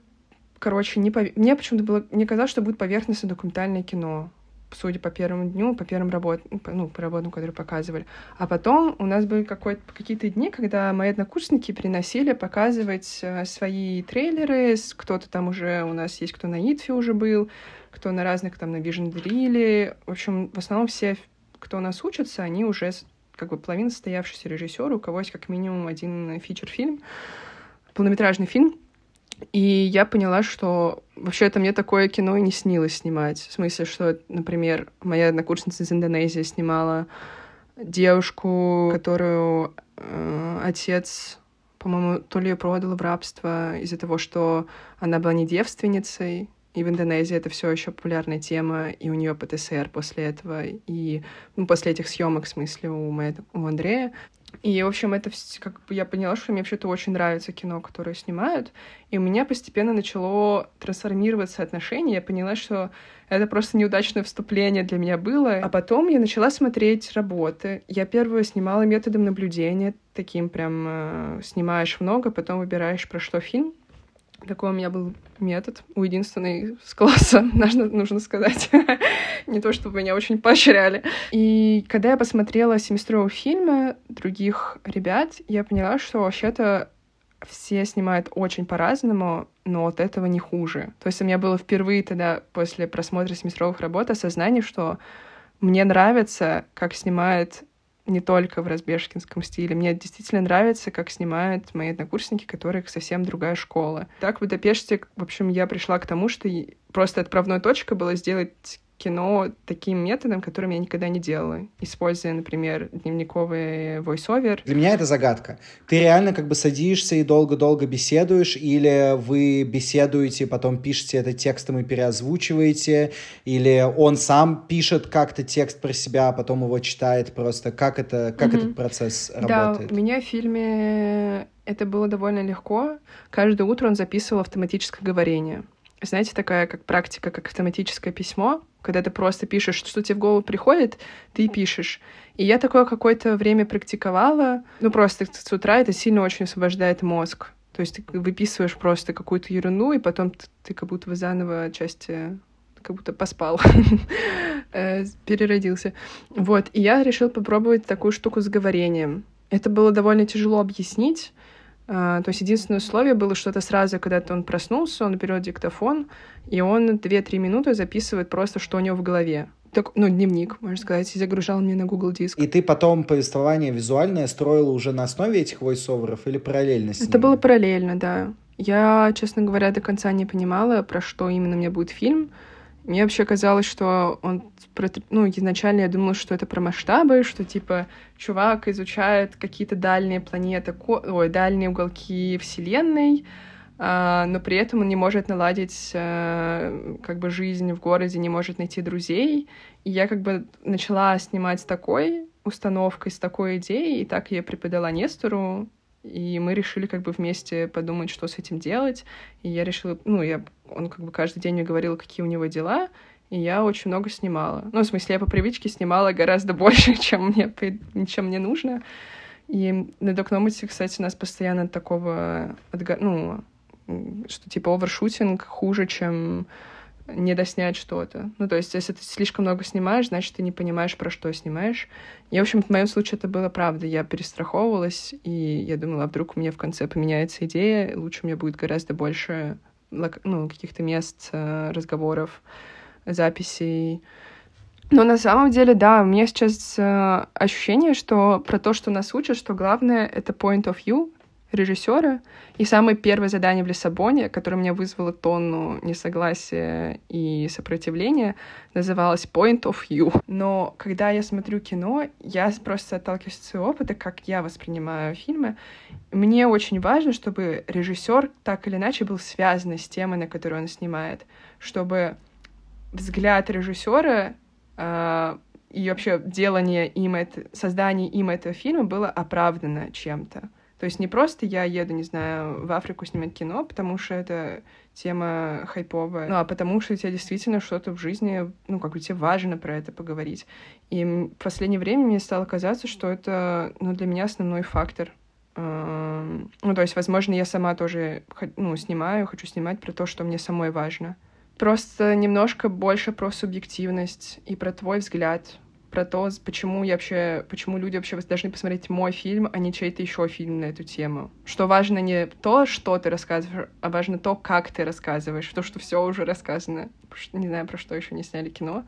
короче, не пов... мне почему-то было, мне казалось, что будет поверхностное документальное кино, судя по первому дню, по первым работам, ну, по работам, которые показывали. А потом у нас были какие-то дни, когда мои однокурсники приносили показывать э, свои трейлеры, кто-то там уже, у нас есть кто на Итфе уже был, кто на разных там на Vision Drill. В общем, в основном все кто у нас учится, они уже как бы половина состоявшихся режиссеры, у кого есть как минимум один фичер-фильм, полнометражный фильм. И я поняла, что вообще-то мне такое кино и не снилось снимать. В смысле, что, например, моя однокурсница из Индонезии снимала девушку, которую э, отец, по-моему, то ли ее продал в рабство из-за того, что она была не девственницей, и в Индонезии это все еще популярная тема, и у нее ПТСР после этого, и ну, после этих съемок, в смысле, у, моей, у Андрея. И, в общем, это как бы я поняла, что мне вообще-то очень нравится кино, которое снимают. И у меня постепенно начало трансформироваться отношение. Я поняла, что это просто неудачное вступление для меня было. А потом я начала смотреть работы. Я первую снимала методом наблюдения, таким прям э, снимаешь много, потом выбираешь, про что фильм. Такой у меня был метод, у единственной с класса, (laughs) нужно, нужно сказать. (laughs) Не то, чтобы меня очень поощряли. И когда я посмотрела семестровые фильмы других ребят, я поняла, что вообще-то все снимают очень по-разному, но от этого не хуже. То есть у меня было впервые тогда, после просмотра семестровых работ, осознание, что мне нравится, как снимает не только в разбежкинском стиле. Мне действительно нравится, как снимают мои однокурсники, которых совсем другая школа. Так, в Будапеште, в общем, я пришла к тому, что просто отправной точкой было сделать кино таким методом, которым я никогда не делала, используя, например, дневниковый voice-over. Для меня это загадка. Ты реально как бы садишься и долго-долго беседуешь, или вы беседуете, потом пишете это текстом и переозвучиваете, или он сам пишет как-то текст про себя, а потом его читает просто. Как, это, как mm-hmm. этот процесс работает? Да, у меня в фильме это было довольно легко. Каждое утро он записывал автоматическое говорение знаете, такая как практика, как автоматическое письмо, когда ты просто пишешь, что тебе в голову приходит, ты пишешь. И я такое какое-то время практиковала. Ну, просто с утра это сильно очень освобождает мозг. То есть ты выписываешь просто какую-то ерунду, и потом ты, ты как будто бы заново части как будто поспал, (laughs) э, переродился. Вот, и я решила попробовать такую штуку с говорением. Это было довольно тяжело объяснить, то есть единственное условие было что-то сразу, когда-то он проснулся, он берет диктофон, и он 2-3 минуты записывает просто, что у него в голове. Так, ну, дневник, можно сказать, и загружал мне на Google Диск. И ты потом повествование визуальное строила уже на основе этих войсоверов или параллельно с ними? Это было параллельно, да. Я, честно говоря, до конца не понимала, про что именно мне будет фильм. Мне вообще казалось, что он... Ну, изначально я думала, что это про масштабы, что, типа, чувак изучает какие-то дальние планеты, ой, дальние уголки Вселенной, а, но при этом он не может наладить а, как бы жизнь в городе, не может найти друзей. И я как бы начала снимать с такой установкой, с такой идеей, и так я преподала Нестору, и мы решили как бы вместе подумать, что с этим делать. И я решила, ну, я, он как бы каждый день мне говорил, какие у него дела, и я очень много снимала. Ну, в смысле, я по привычке снимала гораздо (laughs) больше, чем мне, чем мне нужно. И на Докномате, кстати, у нас постоянно такого, ну, что типа овершутинг хуже, чем не доснять что-то. Ну, то есть, если ты слишком много снимаешь, значит, ты не понимаешь, про что снимаешь. И, в общем, в моем случае это было правда. Я перестраховывалась, и я думала, а вдруг у меня в конце поменяется идея, лучше у меня будет гораздо больше ну, каких-то мест, э, разговоров, записей. Но на самом деле, да, у меня сейчас э, ощущение, что про то, что нас учат, что главное — это point of view, режиссера. И самое первое задание в Лиссабоне, которое меня вызвало тонну несогласия и сопротивления, называлось Point of View. Но когда я смотрю кино, я просто отталкиваюсь от своего опыта, как я воспринимаю фильмы. Мне очень важно, чтобы режиссер так или иначе был связан с темой, на которую он снимает, чтобы взгляд режиссера э, и вообще делание им это, создание им этого фильма было оправдано чем-то. То есть не просто я еду, не знаю, в Африку снимать кино, потому что это тема хайповая, ну, а потому что тебе действительно что-то в жизни, ну, как бы тебе важно про это поговорить. И в последнее время мне стало казаться, что это, ну, для меня основной фактор. Эм, ну, то есть, возможно, я сама тоже, ну, снимаю, хочу снимать про то, что мне самой важно. Просто немножко больше про субъективность и про твой взгляд про то, почему я вообще, почему люди вообще должны посмотреть мой фильм, а не чей-то еще фильм на эту тему. Что важно не то, что ты рассказываешь, а важно то, как ты рассказываешь, то, что все уже рассказано. Не знаю, про что еще не сняли кино.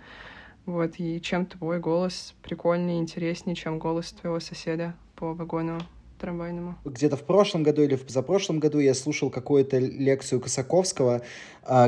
Вот, и чем твой голос прикольнее, интереснее, чем голос твоего соседа по вагону трамвайному. Где-то в прошлом году или в позапрошлом году я слушал какую-то лекцию Косаковского,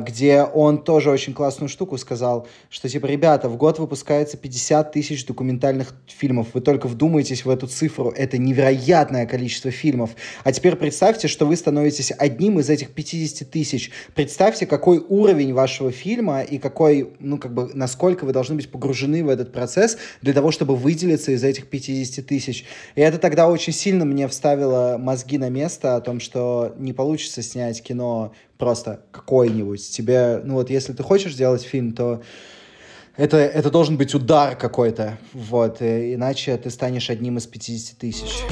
где он тоже очень классную штуку сказал, что типа, ребята, в год выпускается 50 тысяч документальных фильмов, вы только вдумайтесь в эту цифру, это невероятное количество фильмов. А теперь представьте, что вы становитесь одним из этих 50 тысяч. Представьте, какой уровень вашего фильма и какой, ну, как бы, насколько вы должны быть погружены в этот процесс для того, чтобы выделиться из этих 50 тысяч. И это тогда очень сильно мне вставило мозги на место о том, что не получится снять кино просто какой-нибудь. Тебе, ну вот, если ты хочешь сделать фильм, то это, это должен быть удар какой-то, вот, иначе ты станешь одним из 50 тысяч.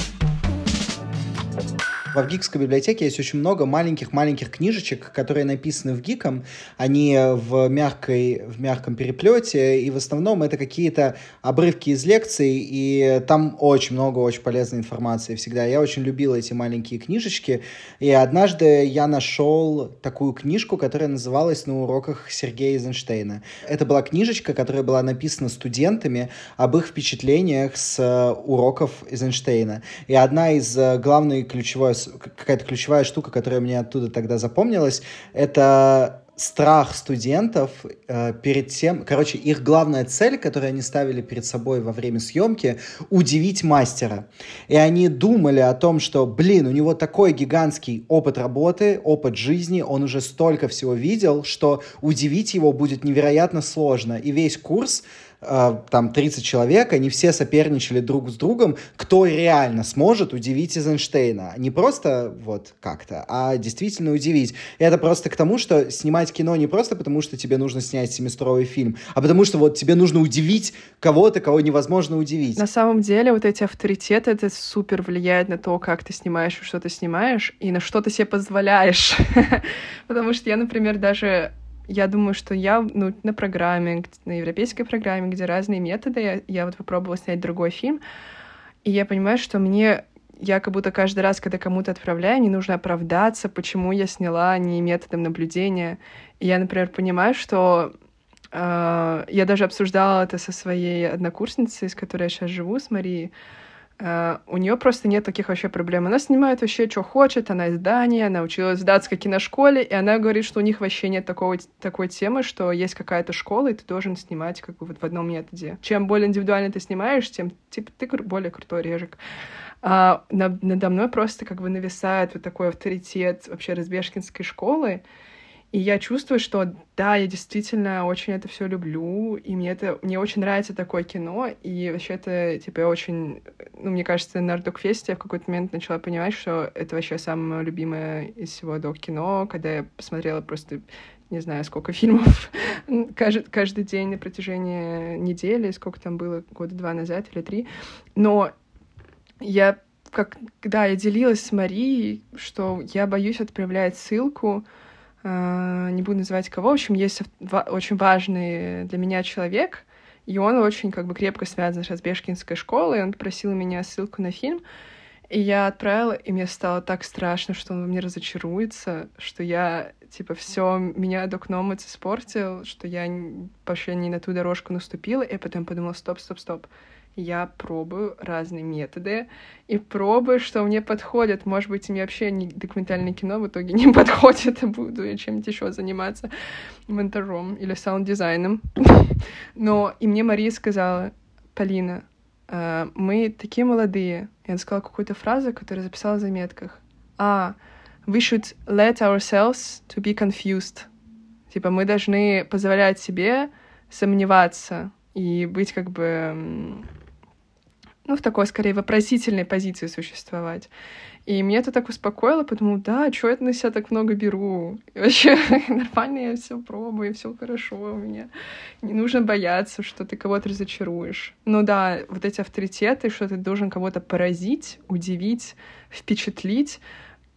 Во ВГИКской библиотеке есть очень много маленьких-маленьких книжечек, которые написаны в ГИКом. Они в, мягкой, в мягком переплете, и в основном это какие-то обрывки из лекций, и там очень много очень полезной информации всегда. Я очень любил эти маленькие книжечки, и однажды я нашел такую книжку, которая называлась «На уроках Сергея Эйзенштейна». Это была книжечка, которая была написана студентами об их впечатлениях с уроков Эйзенштейна. И одна из э, главной ключевой какая-то ключевая штука, которая мне оттуда тогда запомнилась, это страх студентов э, перед тем, короче, их главная цель, которую они ставили перед собой во время съемки, удивить мастера. И они думали о том, что, блин, у него такой гигантский опыт работы, опыт жизни, он уже столько всего видел, что удивить его будет невероятно сложно. И весь курс э, там 30 человек, они все соперничали друг с другом, кто реально сможет удивить Эйзенштейна. Не просто вот как-то, а действительно удивить. И это просто к тому, что снимать кино не просто потому, что тебе нужно снять семестровый фильм, а потому что вот тебе нужно удивить кого-то, кого невозможно удивить. На самом деле вот эти авторитеты, это супер влияет на то, как ты снимаешь и что ты снимаешь, и на что ты себе позволяешь. (laughs) Потому что я, например, даже я думаю, что я ну, на программе, на европейской программе, где разные методы, я, я вот попробовала снять другой фильм, и я понимаю, что мне я как будто каждый раз, когда кому-то отправляю, не нужно оправдаться, почему я сняла не методом наблюдения. И я, например, понимаю, что э, я даже обсуждала это со своей однокурсницей, с которой я сейчас живу, с Марией, Uh, у нее просто нет таких вообще проблем. Она снимает вообще, что хочет, она из Дании, она училась в датской киношколе, и она говорит, что у них вообще нет такого, такой темы, что есть какая-то школа, и ты должен снимать как бы вот в одном методе. Чем более индивидуально ты снимаешь, тем типа, ты более крутой режек. А на, надо мной просто как бы нависает вот такой авторитет вообще разбежкинской школы, и я чувствую, что да, я действительно очень это все люблю, и мне это мне очень нравится такое кино, и вообще это, типа, я очень, ну, мне кажется, на Ардокфесте я в какой-то момент начала понимать, что это вообще самое любимое из всего док-кино, когда я посмотрела просто не знаю, сколько (laughs) фильмов (laughs) каждый, каждый день на протяжении недели, сколько там было года два назад или три. Но я как, да, я делилась с Марией, что я боюсь отправлять ссылку, не буду называть кого, в общем, есть очень важный для меня человек, и он очень как бы крепко связан с Разбежкинской школой, он просил меня ссылку на фильм, и я отправила, и мне стало так страшно, что он во мне разочаруется, что я, типа, все меня докномец испортил, что я вообще не на ту дорожку наступила, и потом подумала, стоп, стоп, стоп, я пробую разные методы и пробую, что мне подходит. Может быть, мне вообще не документальное кино в итоге (laughs) не подходит, и буду я чем-нибудь еще заниматься монтажом или саунд-дизайном. (laughs) Но и мне Мария сказала, Полина, э, мы такие молодые. Я сказала какую-то фразу, которую записала в заметках. А, we should let ourselves to be confused. Типа мы должны позволять себе сомневаться и быть как бы ну, в такой, скорее, вопросительной позиции существовать. И меня это так успокоило, потому да, что я на себя так много беру? И вообще (laughs) нормально я все пробую, все хорошо у меня. Не нужно бояться, что ты кого-то разочаруешь. Ну да, вот эти авторитеты, что ты должен кого-то поразить, удивить, впечатлить,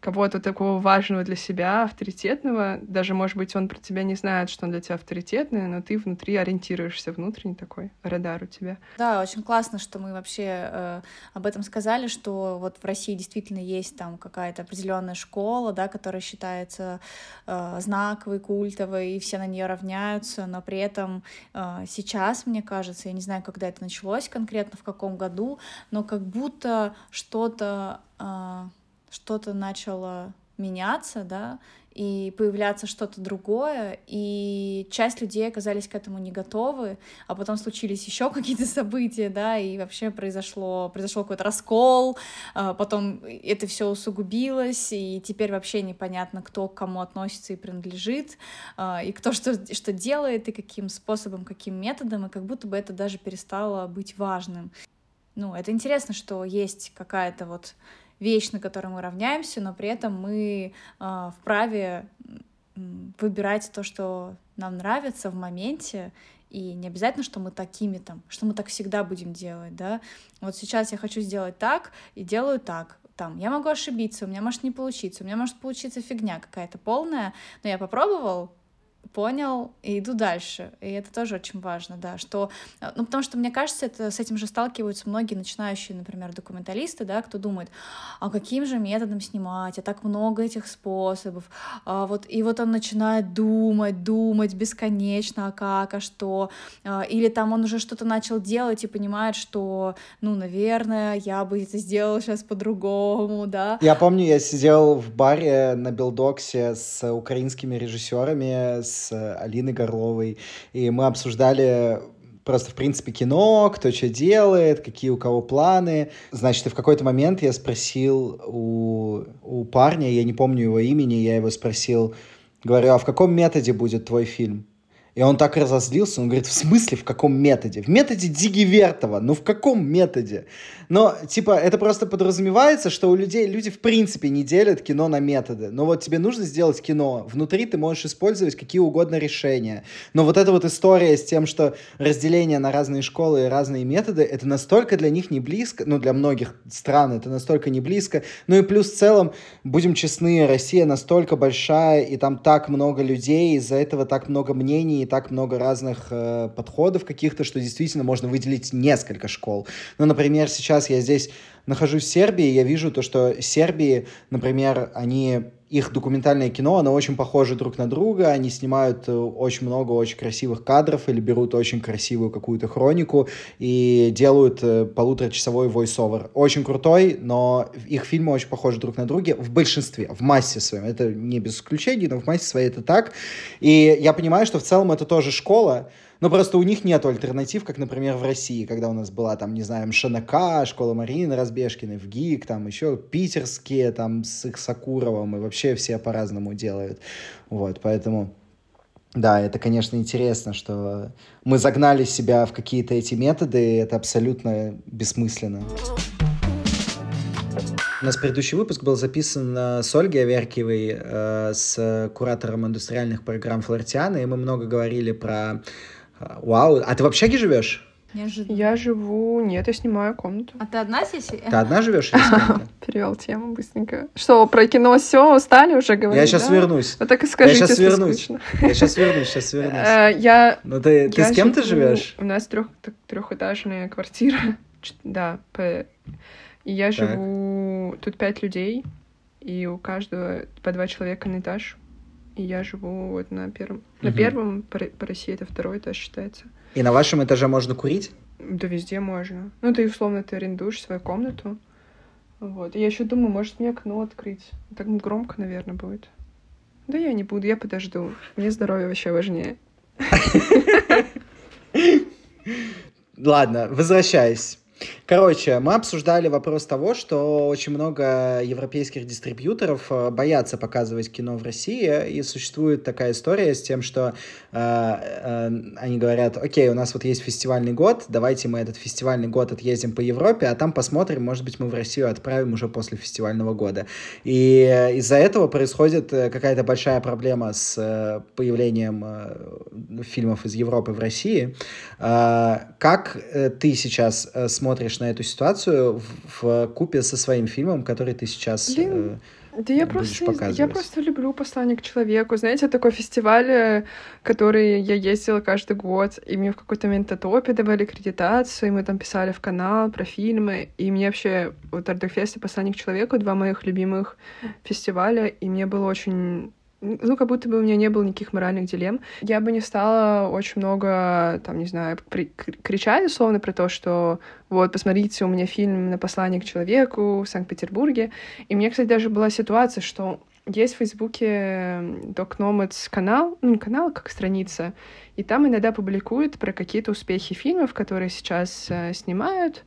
кого-то такого важного для себя, авторитетного. Даже, может быть, он про тебя не знает, что он для тебя авторитетный, но ты внутри ориентируешься, внутренний такой радар у тебя. Да, очень классно, что мы вообще э, об этом сказали, что вот в России действительно есть там какая-то определенная школа, да, которая считается э, знаковой, культовой, и все на нее равняются, но при этом э, сейчас, мне кажется, я не знаю, когда это началось конкретно, в каком году, но как будто что-то э, что-то начало меняться, да, и появляться что-то другое, и часть людей оказались к этому не готовы, а потом случились еще (laughs) какие-то события, да, и вообще произошло, произошел какой-то раскол, а потом это все усугубилось, и теперь вообще непонятно, кто к кому относится и принадлежит, а, и кто что, что делает, и каким способом, каким методом, и как будто бы это даже перестало быть важным. Ну, это интересно, что есть какая-то вот вещь, на которую мы равняемся, но при этом мы э, вправе выбирать то, что нам нравится в моменте, и не обязательно, что мы такими там, что мы так всегда будем делать, да. Вот сейчас я хочу сделать так и делаю так. там, я могу ошибиться, у меня может не получиться, у меня может получиться фигня какая-то полная, но я попробовал, понял и иду дальше. И это тоже очень важно, да, что, э, ну, потому что, мне кажется, это, с этим же сталкиваются многие начинающие, например, документалисты, да, кто думает, а каким же методом снимать, а так много этих способов, а вот, и вот он начинает думать, думать бесконечно, а как, а что, а, или там он уже что-то начал делать и понимает, что, ну, наверное, я бы это сделал сейчас по-другому, да. Я помню, я сидел в баре на Билдоксе с украинскими режиссерами, с Алиной Горловой, и мы обсуждали просто, в принципе, кино, кто что делает, какие у кого планы. Значит, и в какой-то момент я спросил у, у парня, я не помню его имени, я его спросил, говорю, а в каком методе будет твой фильм? И он так разозлился, он говорит, в смысле, в каком методе? В методе Диги Вертова, ну в каком методе? Но, типа, это просто подразумевается, что у людей, люди в принципе не делят кино на методы. Но вот тебе нужно сделать кино, внутри ты можешь использовать какие угодно решения. Но вот эта вот история с тем, что разделение на разные школы и разные методы, это настолько для них не близко, ну, для многих стран это настолько не близко. Ну и плюс в целом, будем честны, Россия настолько большая, и там так много людей, из-за этого так много мнений, и так много разных э, подходов каких-то, что действительно можно выделить несколько школ. Ну, например, сейчас я здесь нахожусь в Сербии, я вижу то, что Сербии, например, они их документальное кино, оно очень похоже друг на друга, они снимают э, очень много очень красивых кадров или берут очень красивую какую-то хронику и делают э, полуторачасовой voice-over. Очень крутой, но их фильмы очень похожи друг на друга в большинстве, в массе своем. Это не без исключений, но в массе своей это так. И я понимаю, что в целом это тоже школа, но просто у них нет альтернатив, как, например, в России, когда у нас была, там, не знаю, МШНК, школа Марины Разбежкиной, в ГИК, там еще питерские, там, с их Сакуровым, и вообще все по-разному делают. Вот, поэтому... Да, это, конечно, интересно, что мы загнали себя в какие-то эти методы, и это абсолютно бессмысленно. У нас предыдущий выпуск был записан э, с Ольгой Аверкиевой, э, с куратором индустриальных программ Флортиана, и мы много говорили про Вау, а ты в общаге живешь? Неожиданно. Я живу... Нет, я снимаю комнату. А ты одна здесь? Ты одна живешь или (laughs) с кем-то? Перевел тему быстренько. Что, про кино все устали уже говорить? Я сейчас да? вернусь. Ну так и скажите, я сейчас вернусь. Я сейчас вернусь, сейчас вернусь. Я... Ну ты, ты с кем ты живешь? У нас трех, трехэтажная квартира. (laughs) Да. И я живу... Тут пять людей, и у каждого по два человека на этаж и я живу вот на первом. Угу. На первом по, по России это второй этаж считается. И на вашем этаже можно курить? Да везде можно. Ну, ты условно ты арендуешь свою комнату. Вот. И я еще думаю, может мне окно открыть. Так громко, наверное, будет. Да я не буду, я подожду. Мне здоровье вообще важнее. (laughs) Ладно, возвращаясь. Короче, мы обсуждали вопрос того, что очень много европейских дистрибьюторов э, боятся показывать кино в России, и существует такая история с тем, что э, э, они говорят, окей, у нас вот есть фестивальный год, давайте мы этот фестивальный год отъездим по Европе, а там посмотрим, может быть, мы в Россию отправим уже после фестивального года. И из-за этого происходит э, какая-то большая проблема с э, появлением фильмов из Европы в России. Как ты сейчас смотришь смотришь на эту ситуацию в, в купе со своим фильмом, который ты сейчас Блин, э, да я просто, я просто люблю «Послание к человеку». Знаете, такой фестиваль, э, который я ездила каждый год, и мне в какой-то момент Топе давали аккредитацию, и мы там писали в канал про фильмы, и мне вообще вот Ардефест и «Послание к человеку» два моих любимых фестиваля, и мне было очень ну, как будто бы у меня не было никаких моральных дилемм. Я бы не стала очень много, там, не знаю, при- кричать условно про то, что вот, посмотрите, у меня фильм на послание к человеку в Санкт-Петербурге. И мне, кстати, даже была ситуация, что есть в Фейсбуке Doc Nomads канал, ну, не канал, как страница, и там иногда публикуют про какие-то успехи фильмов, которые сейчас э, снимают,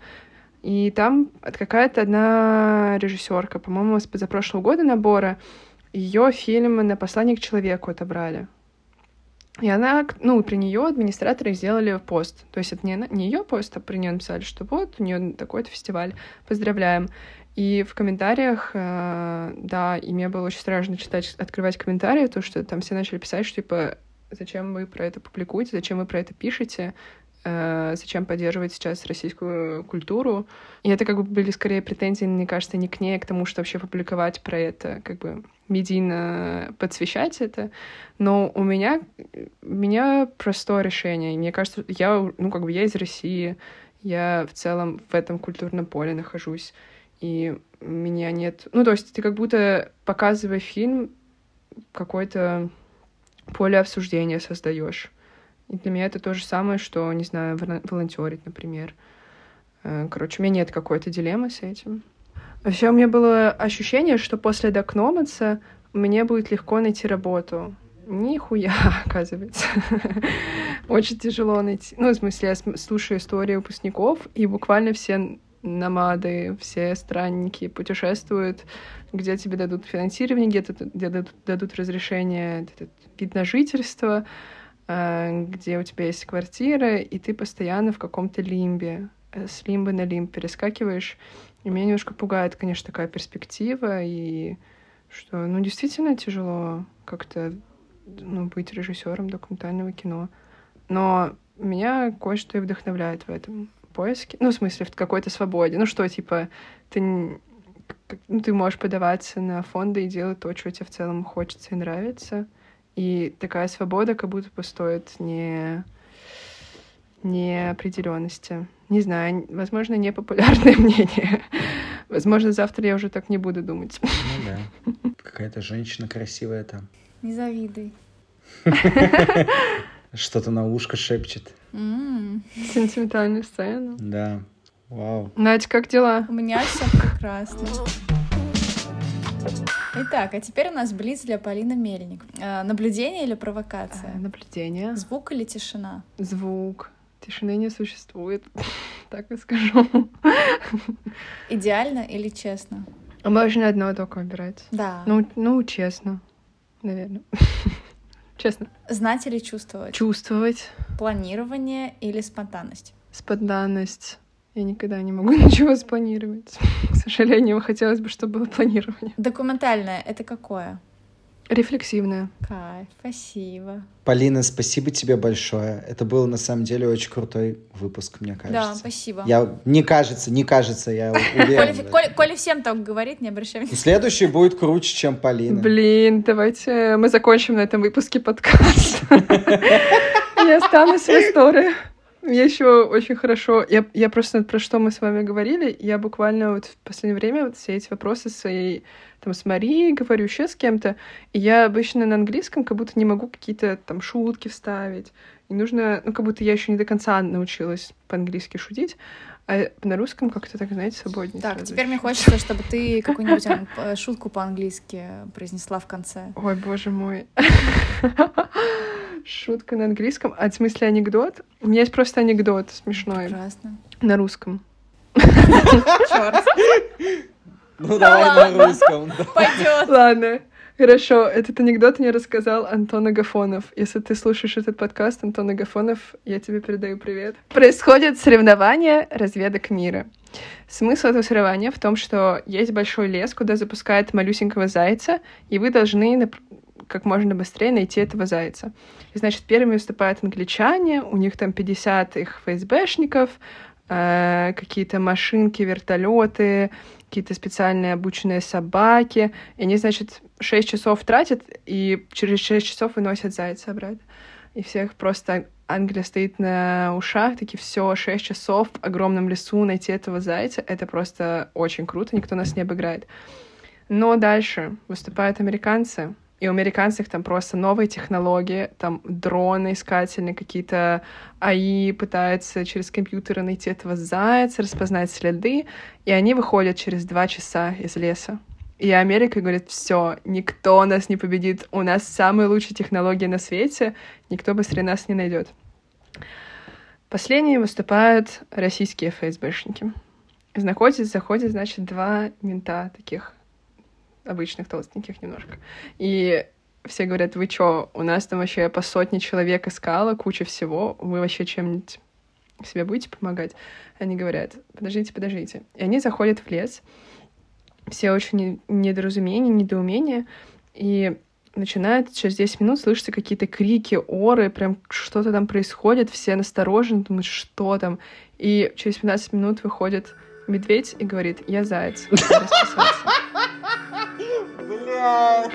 и там какая-то одна режиссерка, по-моему, с позапрошлого года набора, ее фильм «На послание к человеку» отобрали. И она, ну, при нее администраторы сделали пост. То есть это не, не ее пост, а при нее написали, что вот у нее такой-то фестиваль, поздравляем. И в комментариях, э, да, и мне было очень страшно читать, открывать комментарии, то что там все начали писать, что типа, зачем вы про это публикуете, зачем вы про это пишете, э, зачем поддерживать сейчас российскую культуру. И это как бы были скорее претензии, мне кажется, не к ней, а к тому, что вообще публиковать про это, как бы медийно подсвещать это. Но у меня, у меня простое решение. Мне кажется, я, ну, как бы я из России, я в целом в этом культурном поле нахожусь. И меня нет... Ну, то есть ты как будто, показывая фильм, какое-то поле обсуждения создаешь. И для меня это то же самое, что, не знаю, волонтерить, например. Э, короче, у меня нет какой-то дилеммы с этим. Вообще у меня было ощущение, что после Докномаца мне будет легко найти работу. Нихуя, (laughs) оказывается. Очень тяжело найти. Ну, в смысле, я слушаю истории выпускников, и буквально все намады, все странники путешествуют, где тебе дадут финансирование, где, где дадут, дадут разрешение, вид на жительство, э, где у тебя есть квартира, и ты постоянно в каком-то лимбе, э, с лимба на лимб перескакиваешь. И меня немножко пугает, конечно, такая перспектива, и что, ну, действительно тяжело как-то ну, быть режиссером документального кино. Но меня кое-что и вдохновляет в этом поиске. Ну, в смысле, в какой-то свободе. Ну, что, типа, ты, ну, ты можешь подаваться на фонды и делать то, что тебе в целом хочется и нравится. И такая свобода как будто бы стоит не неопределенности. Не знаю, возможно, непопулярное (laughs) мнение. Возможно, завтра я уже так не буду думать. Ну да. Какая-то женщина красивая там. Не завидуй. Что-то на ушко шепчет. Сентиментальную сцену. Да. Вау. Надя, как дела? У меня все прекрасно. Итак, а теперь у нас блиц для Полины Мельник. Э, наблюдение или провокация? А, наблюдение. Звук или тишина? Звук. Тишины не существует, (laughs) так и скажу. (laughs) Идеально или честно? Можно одно только выбирать. Да. Ну, ну, честно, наверное. (laughs) Честно. Знать или чувствовать? Чувствовать. Планирование или спонтанность? Спонтанность. Я никогда не могу ничего спланировать. К сожалению, хотелось бы, чтобы было планирование. Документальное — это какое? Рефлексивное. Кайф, спасибо. Полина, спасибо тебе большое. Это был на самом деле очень крутой выпуск, мне кажется. Да, спасибо. Я не кажется, не кажется, я (laughs) уверен. Коля, всем так говорит, не обращай внимания. Следующий будет круче, чем Полина. Блин, давайте мы закончим на этом выпуске подкаст. (laughs) Я останусь в истории. Мне еще очень хорошо. Я, я просто про что мы с вами говорили. Я буквально вот в последнее время вот все эти вопросы своей там с Марией говорю, еще с кем-то. И я обычно на английском как будто не могу какие-то там шутки вставить. И нужно, ну, как будто я еще не до конца научилась по-английски шутить. А на русском как-то так, знаете, свободнее. Так, теперь мне хочется, чтобы ты (laughs) какую-нибудь шутку по-английски произнесла в конце. Ой, боже мой. (laughs) Шутка на английском. А в смысле анекдот? У меня есть просто анекдот смешной. Прекрасно. На русском. (laughs) Черт. Ну, давай на русском. Пойдет. Ладно. Хорошо, этот анекдот мне рассказал Антон Агафонов. Если ты слушаешь этот подкаст, Антон Агафонов, я тебе передаю привет. Происходит соревнование разведок мира. Смысл этого соревнования в том, что есть большой лес, куда запускают малюсенького зайца, и вы должны как можно быстрее найти этого зайца. И, значит, первыми выступают англичане, у них там 50 их ФСБшников, э, какие-то машинки, вертолеты, какие-то специальные обученные собаки. И они, значит, 6 часов тратят, и через 6 часов выносят зайца обратно. И всех просто Англия стоит на ушах, такие все, 6 часов в огромном лесу найти этого зайца. Это просто очень круто, никто нас не обыграет. Но дальше выступают американцы, и у американцев там просто новые технологии, там дроны искательные, какие-то АИ пытаются через компьютеры найти этого зайца, распознать следы, и они выходят через два часа из леса. И Америка говорит, все, никто нас не победит, у нас самые лучшие технологии на свете, никто быстрее нас не найдет. Последние выступают российские ФСБшники. Заходят, заходят, значит, два мента таких обычных толстеньких немножко. И все говорят, вы чё, у нас там вообще по сотне человек искала, куча всего, вы вообще чем-нибудь себе будете помогать? Они говорят, подождите, подождите. И они заходят в лес, все очень недоразумения, недоумения, и начинает через 10 минут слышатся какие-то крики, оры, прям что-то там происходит, все насторожены, думают, что там. И через 15 минут выходит медведь и говорит, я заяц. (laughs) Блядь.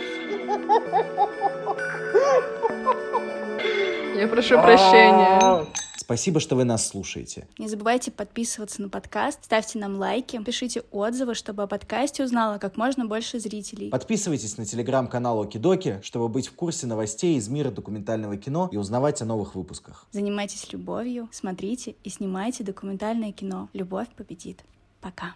Я прошу прощения. Спасибо, что вы нас слушаете. Не забывайте подписываться на подкаст, ставьте нам лайки, пишите отзывы, чтобы о подкасте узнало как можно больше зрителей. Подписывайтесь на телеграм-канал Окидоки, чтобы быть в курсе новостей из мира документального кино и узнавать о новых выпусках. Занимайтесь любовью, смотрите и снимайте документальное кино. Любовь победит. Пока.